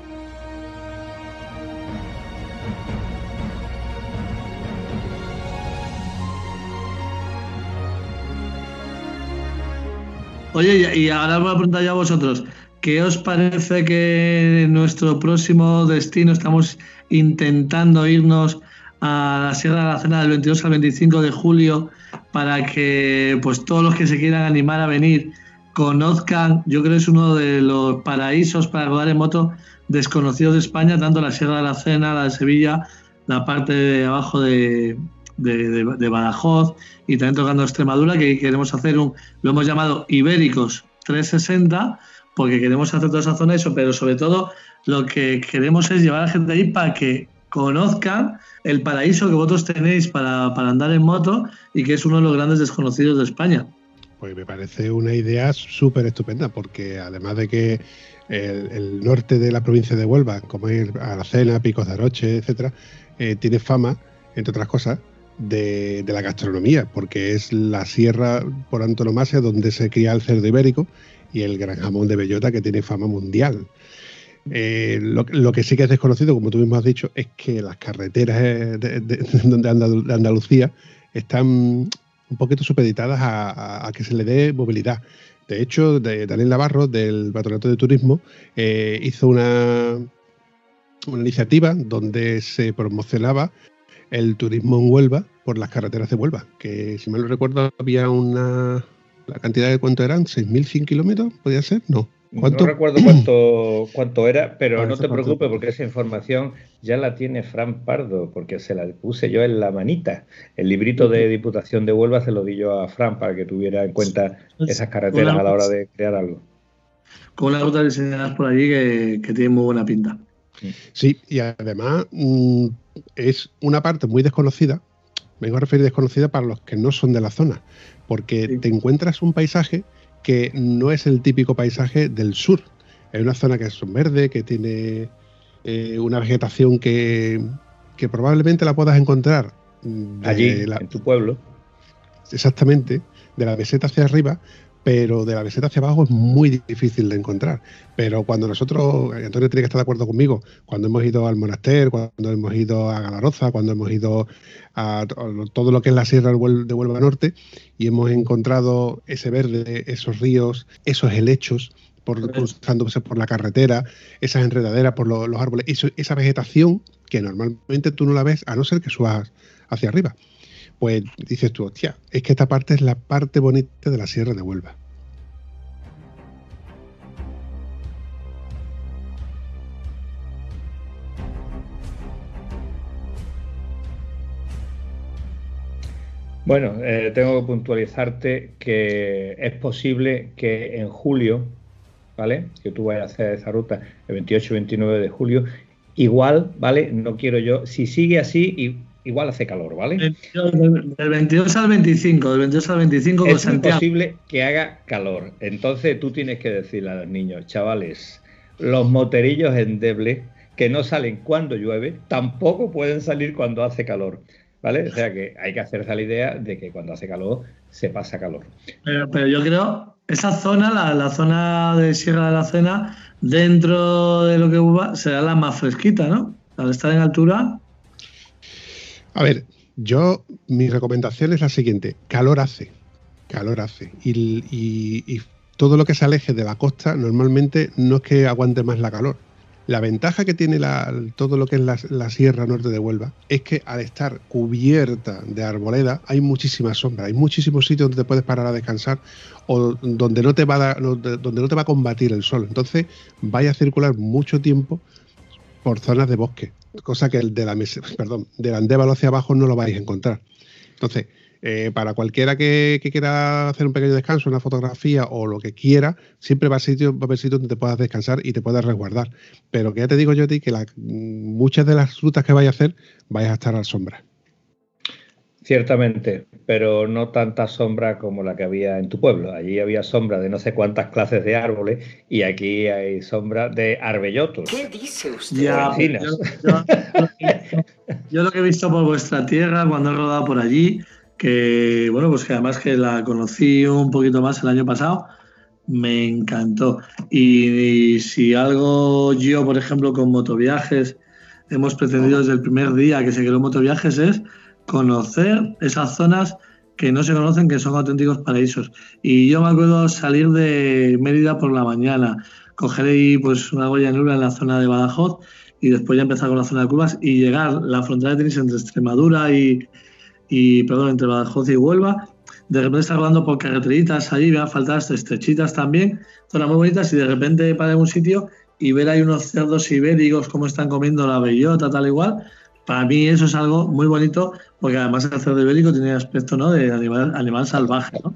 Oye, y ahora voy a preguntar yo a vosotros, ¿qué os parece que nuestro próximo destino estamos intentando irnos a la Sierra de la Cena del 22 al 25 de julio para que pues todos los que se quieran animar a venir conozcan, yo creo que es uno de los paraísos para rodar en moto desconocidos de España, tanto la Sierra de la Cena, la de Sevilla, la parte de abajo de, de, Badajoz y también tocando Extremadura, que queremos hacer un, lo hemos llamado Ibéricos 360, porque queremos hacer toda esa zona eso, pero sobre todo lo que queremos es llevar a la gente ahí para que conozcan el paraíso que vosotros tenéis para, para andar en moto y que es uno de los grandes desconocidos de España. Pues me parece una idea súper estupenda, porque además de que el, norte de la provincia de Huelva, como es Aracena, Picos de Aroche, etcétera, eh, tiene fama, entre otras cosas, de, la gastronomía, porque es la sierra por antonomasia donde se cría el cerdo ibérico y el gran jamón de bellota que tiene fama mundial. Eh, lo, que sí que es desconocido, como tú mismo has dicho, es que las carreteras eh, de, Andalucía están un poquito supeditadas a, que se le dé movilidad. De hecho, Daniel Navarro, del Patronato de Turismo, eh, hizo una, una iniciativa donde se promocionaba el turismo en Huelva por las carreteras de Huelva, que si mal no recuerdo había una... ¿La cantidad de cuánto eran? ¿6.100 kilómetros? ¿Podía ser? No. ¿Cuánto? No recuerdo cuánto, cuánto era, pero no te preocupes porque esa información ya la tiene Fran Pardo, porque se la puse yo en la manita. El librito de Diputación de Huelva se lo di yo a Fran para que tuviera en cuenta esas carreteras a la hora de crear algo. Con una ruta diseñadas por allí que, que tiene muy buena pinta. Sí, y además mm, es una parte muy desconocida, vengo a referir desconocida para los que no son de la zona, porque te encuentras un paisaje que no es el típico paisaje del sur. Es una zona que es verde, que tiene eh, una vegetación que, probablemente la puedas encontrar allí, en tu pueblo. Exactamente, de la meseta hacia arriba, pero de la meseta hacia abajo es muy difícil de encontrar. Pero cuando nosotros, Antonio tiene que estar de acuerdo conmigo, cuando hemos ido al monaster, cuando hemos ido a Galaroza, cuando hemos ido a todo lo que es la sierra de Huelva Norte y hemos encontrado ese verde, esos ríos, esos helechos, por, cruzándose por la carretera, esas enredaderas por los árboles, esa vegetación que normalmente tú no la ves a no ser que subas hacia arriba pues dices tú, hostia, es que esta parte es la parte bonita de la Sierra de Huelva. Bueno, eh, tengo que puntualizarte que es posible que en julio, ¿vale? Que tú vayas a hacer esa ruta el 28 29 de julio, igual, ¿vale? No quiero yo, si sigue así y igual hace calor, ¿vale? Del 22 al 25, del 22 al 25 Es imposible que haga calor. Entonces tú tienes que decirle a los niños, chavales, los moterillos endebles que no salen cuando llueve, tampoco pueden salir cuando hace calor. ¿Vale? O sea que hay que hacerse la idea de que cuando hace calor se pasa calor. Pero, yo creo, esa zona, la, la, zona de Sierra de la Cena, dentro de lo que será la más fresquita, ¿no? Al estar en altura, a ver, yo, mi recomendación es la siguiente: calor hace, calor hace. Y, todo lo que se aleje de la costa normalmente no es que aguante más la calor. La ventaja que tiene todo lo que es la, sierra norte de Huelva es que al estar cubierta de arboleda hay muchísima sombra, hay muchísimos sitios donde te puedes parar a descansar o donde no te va donde no te va a combatir el sol. Entonces vaya a circular mucho tiempo por zonas de bosque cosa que el de la perdón, del Andévalo hacia abajo no lo vais a encontrar. Entonces, eh, para cualquiera que, quiera hacer un pequeño descanso, una fotografía o lo que quiera, siempre va a, sitio, va a haber sitios donde te puedas descansar y te puedas resguardar. Pero que ya te digo yo a ti que muchas de las rutas que vayas a hacer, vayas a estar al sombra. Ciertamente, pero no tanta sombra como la que había en tu pueblo. Allí había sombra de no sé cuántas clases de árboles y aquí hay sombra de arbellotos. ¿Qué dice usted? yo, lo que he visto por vuestra tierra cuando he rodado por allí, que bueno, pues que además que la conocí un poquito más el año pasado, me encantó. Y, y si algo yo, por ejemplo, con motoviajes, hemos pretendido desde el primer día que se quedó motoviajes es conocer esas zonas que no se conocen, que son auténticos paraísos. Y yo me acuerdo salir de Mérida por la mañana, coger ahí pues una goya nula en la zona de Badajoz y después ya empezar con la zona de Cuba y llegar la frontera de tenis entre Extremadura y, y, perdón, entre Badajoz y Huelva. De repente estar hablando por carreteritas allí, me van a faltar estrechitas también, zonas muy bonitas, y de repente para un sitio y ver ahí unos cerdos ibéricos cómo están comiendo la bellota, tal igual. Para mí eso es algo muy bonito, porque además el cerdo ibérico tiene aspecto ¿no? de animal, animal salvaje, ¿no?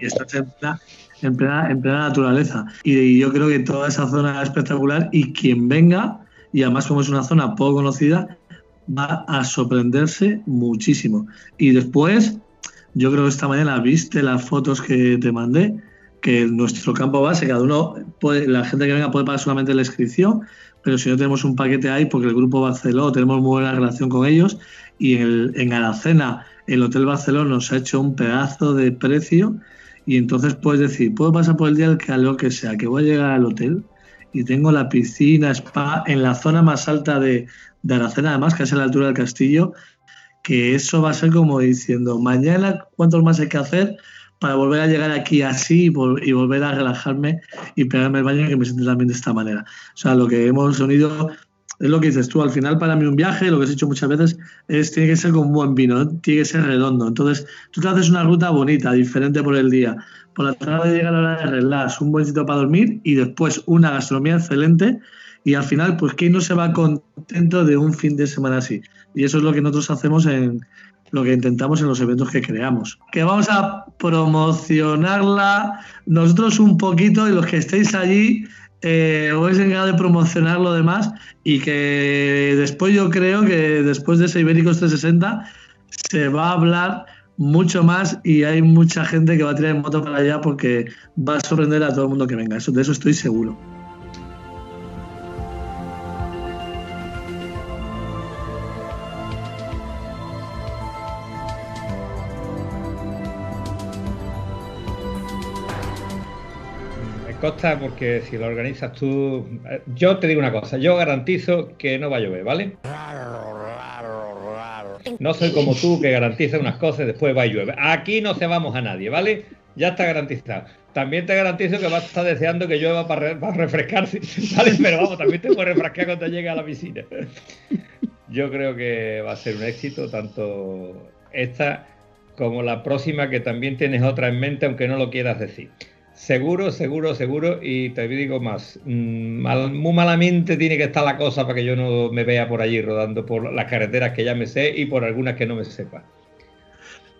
Y está en plena, en plena, en plena naturaleza. Y yo creo que toda esa zona es espectacular y quien venga, y además como es una zona poco conocida, va a sorprenderse muchísimo. Y después, yo creo que esta mañana viste las fotos que te mandé, que nuestro campo base, cada uno, la gente que venga puede pagar solamente la inscripción, pero si no tenemos un paquete ahí, porque el grupo Barceló tenemos muy buena relación con ellos, y en, el, en Aracena, el Hotel Barceló nos ha hecho un pedazo de precio, y entonces puedes decir, puedo pasar por el día el calor que sea, que voy a llegar al hotel y tengo la piscina, spa, en la zona más alta de, de Aracena, además, que es a la altura del castillo, que eso va a ser como diciendo, mañana, ¿cuántos más hay que hacer para volver a llegar aquí así y, volver a relajarme y pegarme el baño que me siento también de esta manera? O sea, lo que hemos unido es lo que dices tú, al final para mí un viaje, lo que has dicho muchas veces, es tiene que ser con buen vino, tiene que ser redondo. Entonces, tú te haces una ruta bonita, diferente por el día. Por la tarde llega la hora de relax, un buen sitio para dormir y después una gastronomía excelente y al final, pues, ¿quién no se va contento de un fin de semana así? Y eso es lo que nosotros hacemos en lo que intentamos en los eventos que creamos. Que vamos a promocionarla nosotros un poquito y los que estéis allí eh, os vais de promocionar lo demás y que después yo creo que después de ese Ibéricos 360 se va a hablar mucho más y hay mucha gente que va a tirar en moto para allá porque va a sorprender a todo el mundo que venga. Eso, de eso estoy seguro. Costa, porque si lo organizas tú. Eh, yo te digo una cosa, yo garantizo que no va a llover, ¿vale? No soy como tú que garantiza unas cosas y después va a llover. Aquí no se vamos a nadie, ¿vale? Ya está garantizado. También te garantizo que vas a estar deseando que llueva para, refrescarse, ¿vale? Pero vamos, también te puedes refrescar cuando llegue a la piscina. Yo creo que va a ser un éxito, tanto esta como la próxima, que también tienes otra en mente, aunque no lo quieras decir. Seguro, seguro, seguro. Y te digo más, mm, muy malamente tiene que estar la cosa para que yo no me vea por allí rodando por las carreteras que ya me sé y por algunas que no me sepa.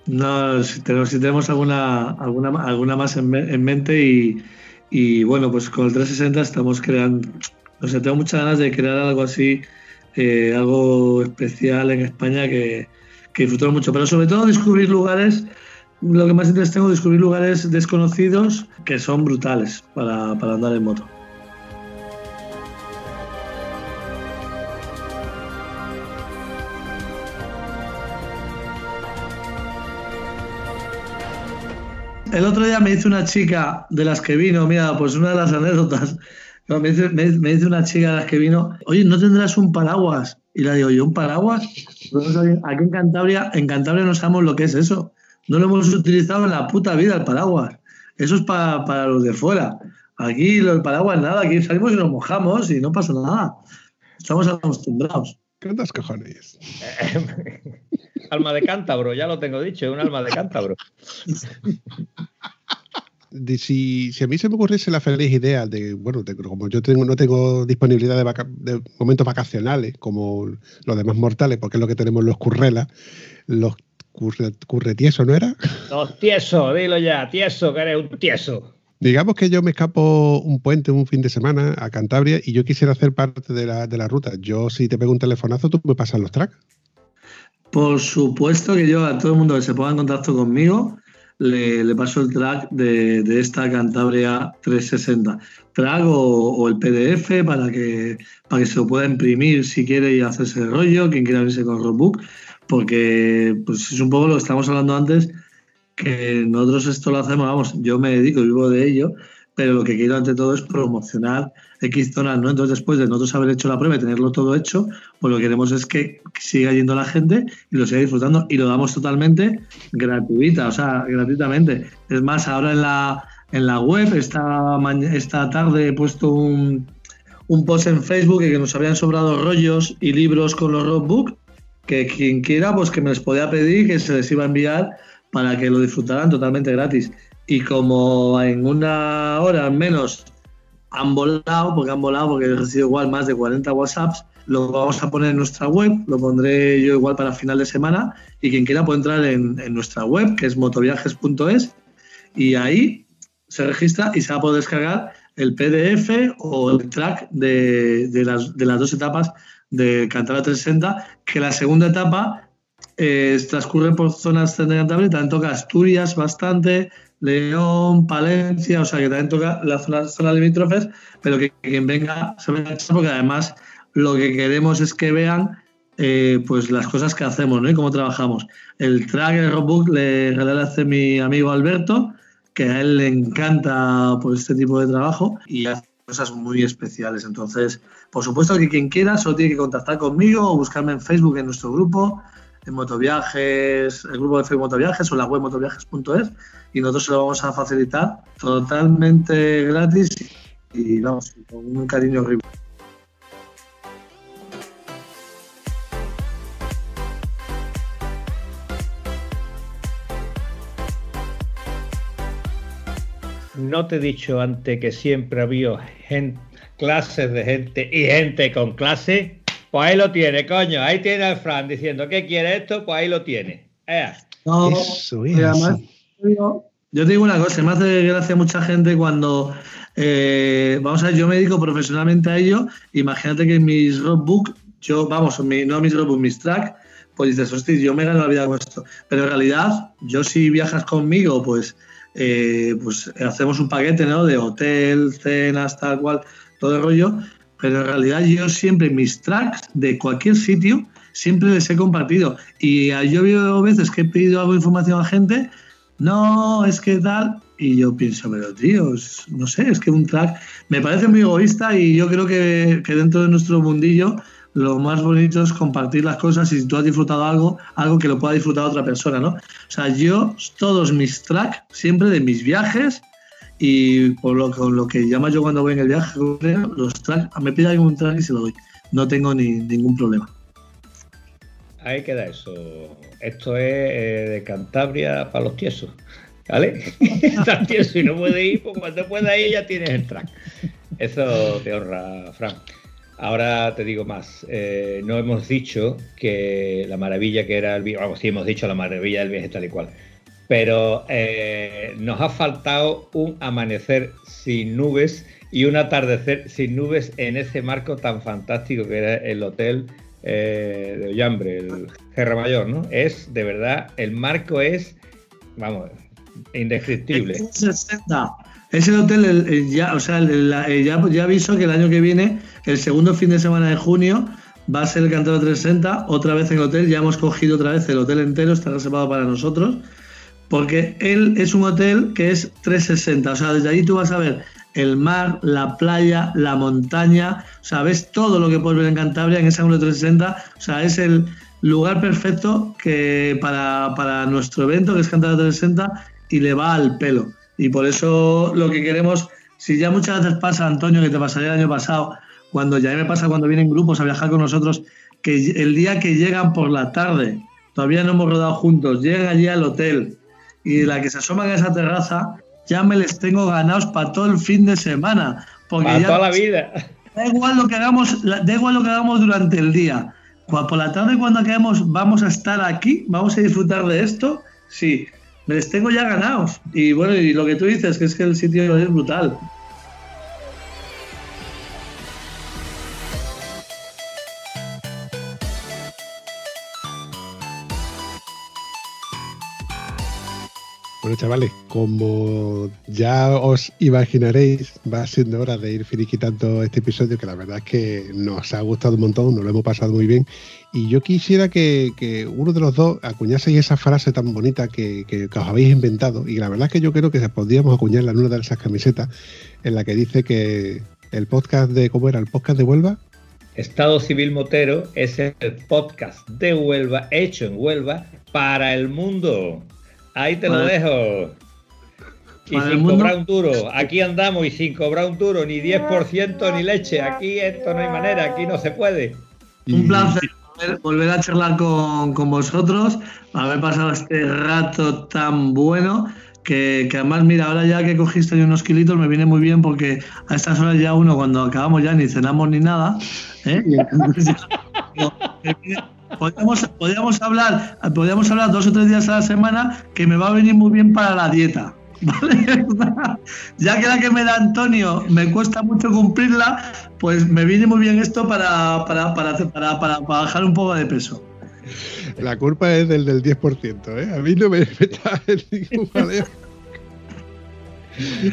No, si tenemos, alguna, alguna, alguna más en, mente y, bueno, pues con el 360 estamos creando, no sé, tengo muchas ganas de crear algo así, eh, algo especial en España que, que mucho, pero sobre todo descubrir lugares lo que más interés tengo es descubrir lugares desconocidos que son brutales para, andar en moto. El otro día me dice una chica de las que vino, mira, pues una de las anécdotas, me, dice, una chica de las que vino, oye, ¿no tendrás un paraguas? Y le digo, ¿yo un paraguas? Aquí en Cantabria, en Cantabria no sabemos lo que es eso. No lo hemos utilizado en la puta vida el paraguas. Eso es para, los de fuera. Aquí el paraguas nada, aquí salimos y nos mojamos y no pasa nada. Estamos acostumbrados. ¿Cuántos cojones? alma de cántabro, ya lo tengo dicho, es un alma de cántabro. si, si, a mí se me ocurriese la feliz idea de, bueno, como yo tengo, no tengo disponibilidad de, de, momentos vacacionales como los demás mortales, porque es lo que tenemos los currelas, los curre, tieso, ¿no era? No, tieso, dilo ya, tieso, que eres un tieso. Digamos que yo me escapo un puente un fin de semana a Cantabria y yo quisiera hacer parte de la, de la ruta. Yo, si te pego un telefonazo, tú me pasas los tracks. Por supuesto que yo a todo el mundo que se ponga en contacto conmigo le, paso el track de, esta Cantabria 360. Track o, el PDF para que, para que se lo pueda imprimir si quiere y hacerse el rollo, quien quiera verse con roadbook porque pues es un poco lo que estamos hablando antes, que nosotros esto lo hacemos, vamos, yo me dedico, vivo de ello, pero lo que quiero ante todo es promocionar X zonas, ¿no? Entonces, después de nosotros haber hecho la prueba y tenerlo todo hecho, pues lo que queremos es que siga yendo la gente y lo siga disfrutando y lo damos totalmente gratuita, o sea, gratuitamente. Es más, ahora en la, en la web, esta, esta tarde he puesto un, un post en Facebook que nos habían sobrado rollos y libros con los roadbook, que quien quiera, pues que me les podía pedir que se les iba a enviar para que lo disfrutaran totalmente gratis. Y como en una hora menos han volado, porque han volado, porque he recibido igual más de 40 WhatsApps, lo vamos a poner en nuestra web, lo pondré yo igual para final de semana y quien quiera puede entrar en, en nuestra web, que es motoviajes.es, y ahí se registra y se va a poder descargar el PDF o el track de, de, las, de las, dos etapas de Cantabria 360, que la segunda etapa eh, transcurre por zonas de Cantabria, también toca Asturias bastante, León, Palencia, o sea que también toca las zonas, limítrofes, pero que, quien venga se venga porque además lo que queremos es que vean eh, pues las cosas que hacemos ¿no? y cómo trabajamos. El track, el roadbook, le, le hace mi amigo Alberto, que a él le encanta pues, este tipo de trabajo y hace cosas muy especiales. Entonces, por supuesto que quien quiera solo tiene que contactar conmigo o buscarme en Facebook en nuestro grupo, en Motoviajes, el grupo de Facebook Motoviajes o la web motoviajes.es y nosotros se lo vamos a facilitar totalmente gratis y vamos, con un cariño horrible. No te he dicho antes que siempre había gente, clases de gente y gente con clase. Pues ahí lo tiene, coño. Ahí tiene al Fran diciendo que quiere esto, pues ahí lo tiene. Eh. No, Eso es. Además, yo, yo te digo una cosa, me hace gracia mucha gente cuando eh, vamos a ver, yo me dedico profesionalmente a ello. Imagínate que en mis roadbook, yo, vamos, mi, no mis roadbook, mis track, pues dices, hostia, yo me gano la vida con esto. Pero en realidad, yo si viajas conmigo, pues eh, pues hacemos un paquete ¿no? de hotel, cenas, tal cual, todo el rollo, pero en realidad yo siempre mis tracks de cualquier sitio siempre les he compartido. Y yo veo veces que he pedido algo de información a gente, no, es que tal, y yo pienso, pero tío, no sé, es que un track me parece muy egoísta y yo creo que, que dentro de nuestro mundillo lo más bonito es compartir las cosas y si tú has disfrutado algo, algo que lo pueda disfrutar otra persona, ¿no? O sea, yo, todos mis tracks, siempre de mis viajes y por lo, con lo que llama yo cuando voy en el viaje, los tracks, me pide algún track y se lo doy. No tengo ni, ningún problema. Ahí queda eso. Esto es eh, de Cantabria para los tiesos. ¿Vale? Estás tieso y no puede ir, pues cuando pueda ir ya tienes el track. Eso te honra, Frank. Ahora te digo más, eh, no hemos dicho que la maravilla que era el viaje, vamos, sí hemos dicho la maravilla del viaje tal y cual, pero eh, nos ha faltado un amanecer sin nubes y un atardecer sin nubes en ese marco tan fantástico que era el hotel eh, de Ollambre, el Gerra Mayor, ¿no? Es, de verdad, el marco es, vamos, indescriptible. 60. Es el hotel, el, el ya, o sea, ya, ya aviso que el año que viene, el segundo fin de semana de junio, va a ser el Cantero 360, otra vez en el hotel. Ya hemos cogido otra vez el hotel entero, está reservado para nosotros, porque él es un hotel que es 360. O sea, desde allí tú vas a ver el mar, la playa, la montaña, o sea, ves todo lo que puedes ver en Cantabria en ese ángulo 360. O sea, es el lugar perfecto que para, para nuestro evento, que es Cantabria 360, y le va al pelo. Y por eso lo que queremos, si ya muchas veces pasa, Antonio, que te pasaría el año pasado, cuando ya me pasa cuando vienen grupos a viajar con nosotros, que el día que llegan por la tarde, todavía no hemos rodado juntos, llegan allí al hotel y la que se asoman a esa terraza, ya me les tengo ganados para todo el fin de semana. Porque para ya, toda la vida. Da igual lo que hagamos, da igual lo que hagamos durante el día. Por la tarde cuando acabemos vamos a estar aquí, vamos a disfrutar de esto, sí, me les tengo ya ganados. Y bueno, y lo que tú dices, que es que el sitio es brutal. Bueno, chavales, como ya os imaginaréis, va siendo hora de ir finiquitando este episodio, que la verdad es que nos ha gustado un montón, nos lo hemos pasado muy bien. Y yo quisiera que, uno de los dos acuñaseis esa frase tan bonita que os habéis inventado. Y la verdad es que yo creo que podríamos acuñarla en una de esas camisetas en la que dice que el podcast de, ¿cómo era? ¿El podcast de Huelva? Estado Civil Motero es el podcast de Huelva, hecho en Huelva, para el mundo. Ahí te lo dejo. Y sin mundo- cobrar un duro. Aquí andamos y sin cobrar un duro, ni 10% ni leche. Aquí esto no hay manera, aquí no se puede. Un placer volver, volver a charlar con, con vosotros, haber pasado este rato tan bueno. Que, que además, mira, ahora ya que cogiste unos kilitos me viene muy bien porque a estas horas ya uno, cuando acabamos ya ni cenamos ni nada, ¿eh? Y entonces ya- me viene- podríamos, podríamos hablar, podríamos hablar dos o tres días a la semana que me va a venir muy bien para la dieta. ¿Vale? ya que la que me da Antonio me cuesta mucho cumplirla, pues me viene muy bien esto para, para, para, hacer- para, para- para bajar un poco de peso. La culpa es del del 10%, ¿eh? A mí no me, me está ningún jaleo.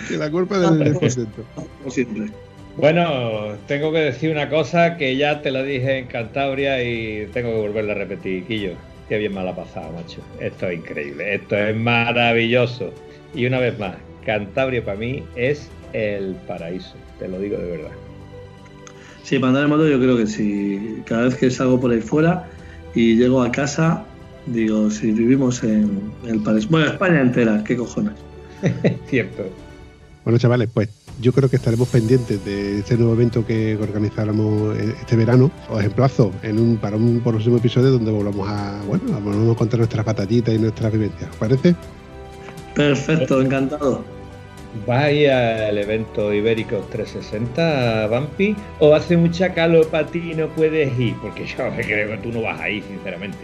Que la culpa es del 10%. Como siempre. Bueno, tengo que decir una cosa que ya te lo dije en Cantabria y tengo que volverla a repetir, Quillo. Qué bien me la ha pasado, macho. Esto es increíble, esto es maravilloso. Y una vez más, Cantabria para mí es el paraíso, te lo digo de verdad. Sí, para andar en moto yo creo que sí. Cada vez que salgo por ahí fuera y llego a casa, digo, si vivimos en el paraíso. Bueno, España entera, qué cojones. Cierto. Bueno, chavales, pues yo creo que estaremos pendientes de este nuevo evento que organizáramos eh, este verano. Os emplazo en un, para un próximo episodio donde volvamos a, bueno, volvamos a contar nuestras batallitas y nuestras vivencias. ¿Os parece? Perfecto, encantado. ¿Vas a ir al evento Ibérico 360, Vampi? ¿O hace mucha calor para ti y no puedes ir? Porque yo creo que tú no vas a ir, sinceramente.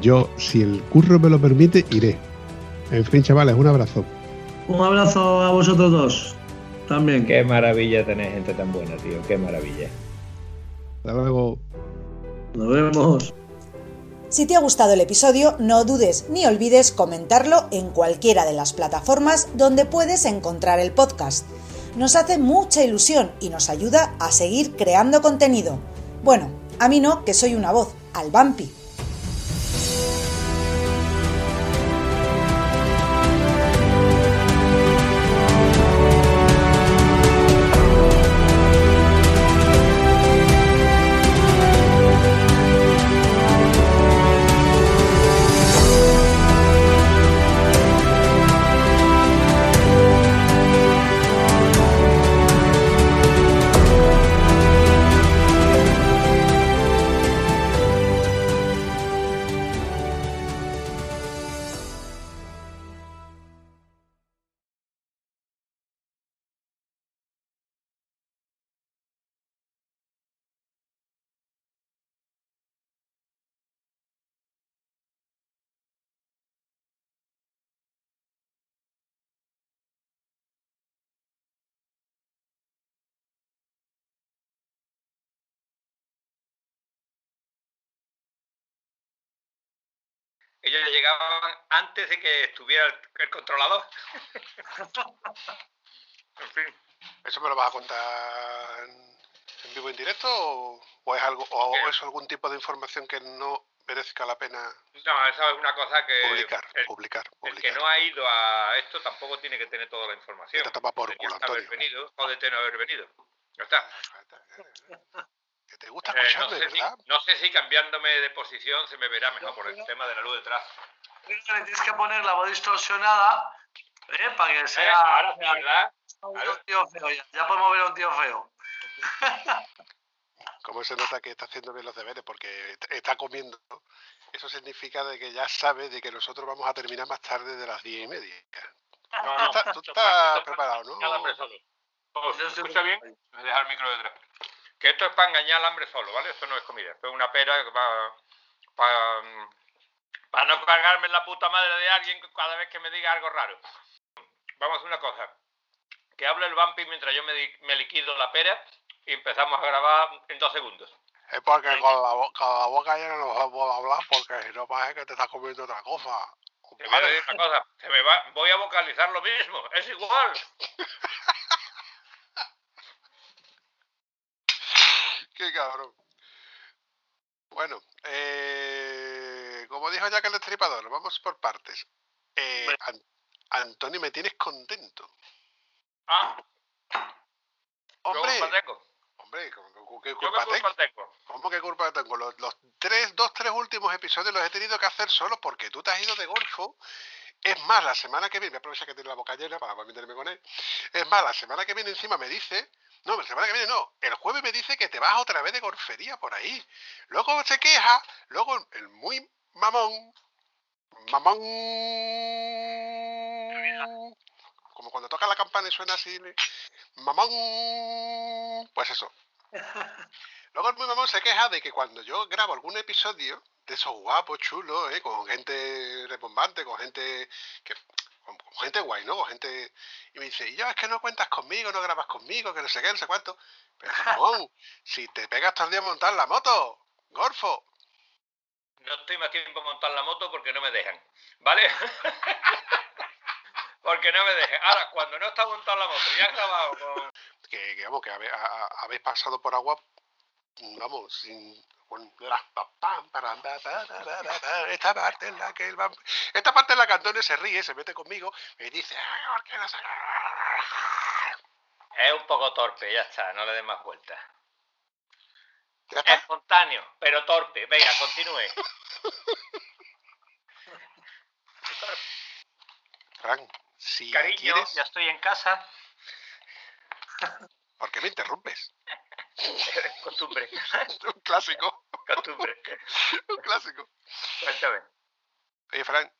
Yo, si el curro me lo permite, iré. En fin, chavales, un abrazo. Un abrazo a vosotros dos. También. Qué maravilla tener gente tan buena, tío. Qué maravilla. Hasta luego. Nos vemos. Si te ha gustado el episodio, no dudes ni olvides comentarlo en cualquiera de las plataformas donde puedes encontrar el podcast. Nos hace mucha ilusión y nos ayuda a seguir creando contenido. Bueno, a mí no, que soy una voz, al Vampi. Ellos llegaban antes de que estuviera el, el controlador. en fin. ¿Eso me lo vas a contar en, en vivo en directo o, o es algo o Eh. es algún tipo de información que no merezca la pena No, eso es una cosa que publicar, el, publicar, el que publicar? no ha ido a esto tampoco tiene que tener toda la información. Te toma por culo, que haber Antonio. venido, jódete no haber venido. Ya está. Que te gusta Eh, no, sé si, ¿verdad? no sé si cambiándome de posición se me verá mejor por el tema de la luz detrás. Tienes que poner la voz distorsionada ¿eh? para que Eh, sea ahora sí, ¿verdad? un tío feo. Ya, ya podemos ver a un tío feo. ¿Cómo se nota que está haciendo bien los deberes? Porque est- está comiendo. Eso significa de que ya sabe de que nosotros vamos a terminar más tarde de las diez y media. No, Tú estás, tú estás preparado, ¿no? Yo estoy- ¿Escucha bien? Voy a dejar el micro detrás. Que esto es para engañar al hambre solo, ¿vale? Esto no es comida. Esto es una pera para, para, para no cargarme en la puta madre de alguien cada vez que me diga algo raro. Vamos a hacer una cosa. Que hable el vampi mientras yo me, di- me liquido la pera y empezamos a grabar en dos segundos. Es porque con la, boca, con la boca llena no se puede hablar porque si no parece que te estás comiendo otra cosa. Te voy a decir una cosa, se me va, voy a vocalizar lo mismo, es igual. Qué cabrón. Bueno, eh, como dijo ya que el destripador, vamos por partes. Eh, Antonio, me tienes contento. Ah, Hombre, hombre, ¿cómo- cómo- ¿qué ¿Yo culpa tengo? tengo? ¿Cómo que culpa tengo? Los, los tres, dos, tres últimos episodios los he tenido que hacer solo porque tú te has ido de golfo. Es más, la semana que viene, voy a aprovechar que tiene la boca llena para meterme con él. Es más, la semana que viene encima me dice, no, la semana que viene no, el jueves me dice que te vas otra vez de golfería por ahí. Luego se queja, luego el muy mamón, mamón, como cuando toca la campana y suena así, mamón, pues eso. Luego el muy mamón se queja de que cuando yo grabo algún episodio de esos guapos, chulos, ¿eh? con gente repombante, con gente que con, con gente guay, ¿no? Con gente y me dice, y yo es que no cuentas conmigo, no grabas conmigo, que no sé qué, no sé cuánto. Pero mamón, si te pegas todo el día a montar la moto, Gorfo, No estoy más tiempo en montar la moto porque no me dejan, ¿vale? porque no me dejan. Ahora, cuando no está montando la moto, ya he grabado con... que, que, vamos, que a- a- habéis pasado por agua, vamos, sin... con pam, Esta parte en la que el vamp- esta parte en la que Antonio se ríe, se mete conmigo y dice, "Ay, ¿por qué no se-?" Es un poco torpe, ya está, no le des más vueltas. Espontáneo, pero torpe. Venga, continúe. Fran, si Cariño, quieres, ya estoy en casa. ¿por qué me interrumpes? costumbre, Un clásico, costumbre. un clásico. Cuéntame. Oye, Fran,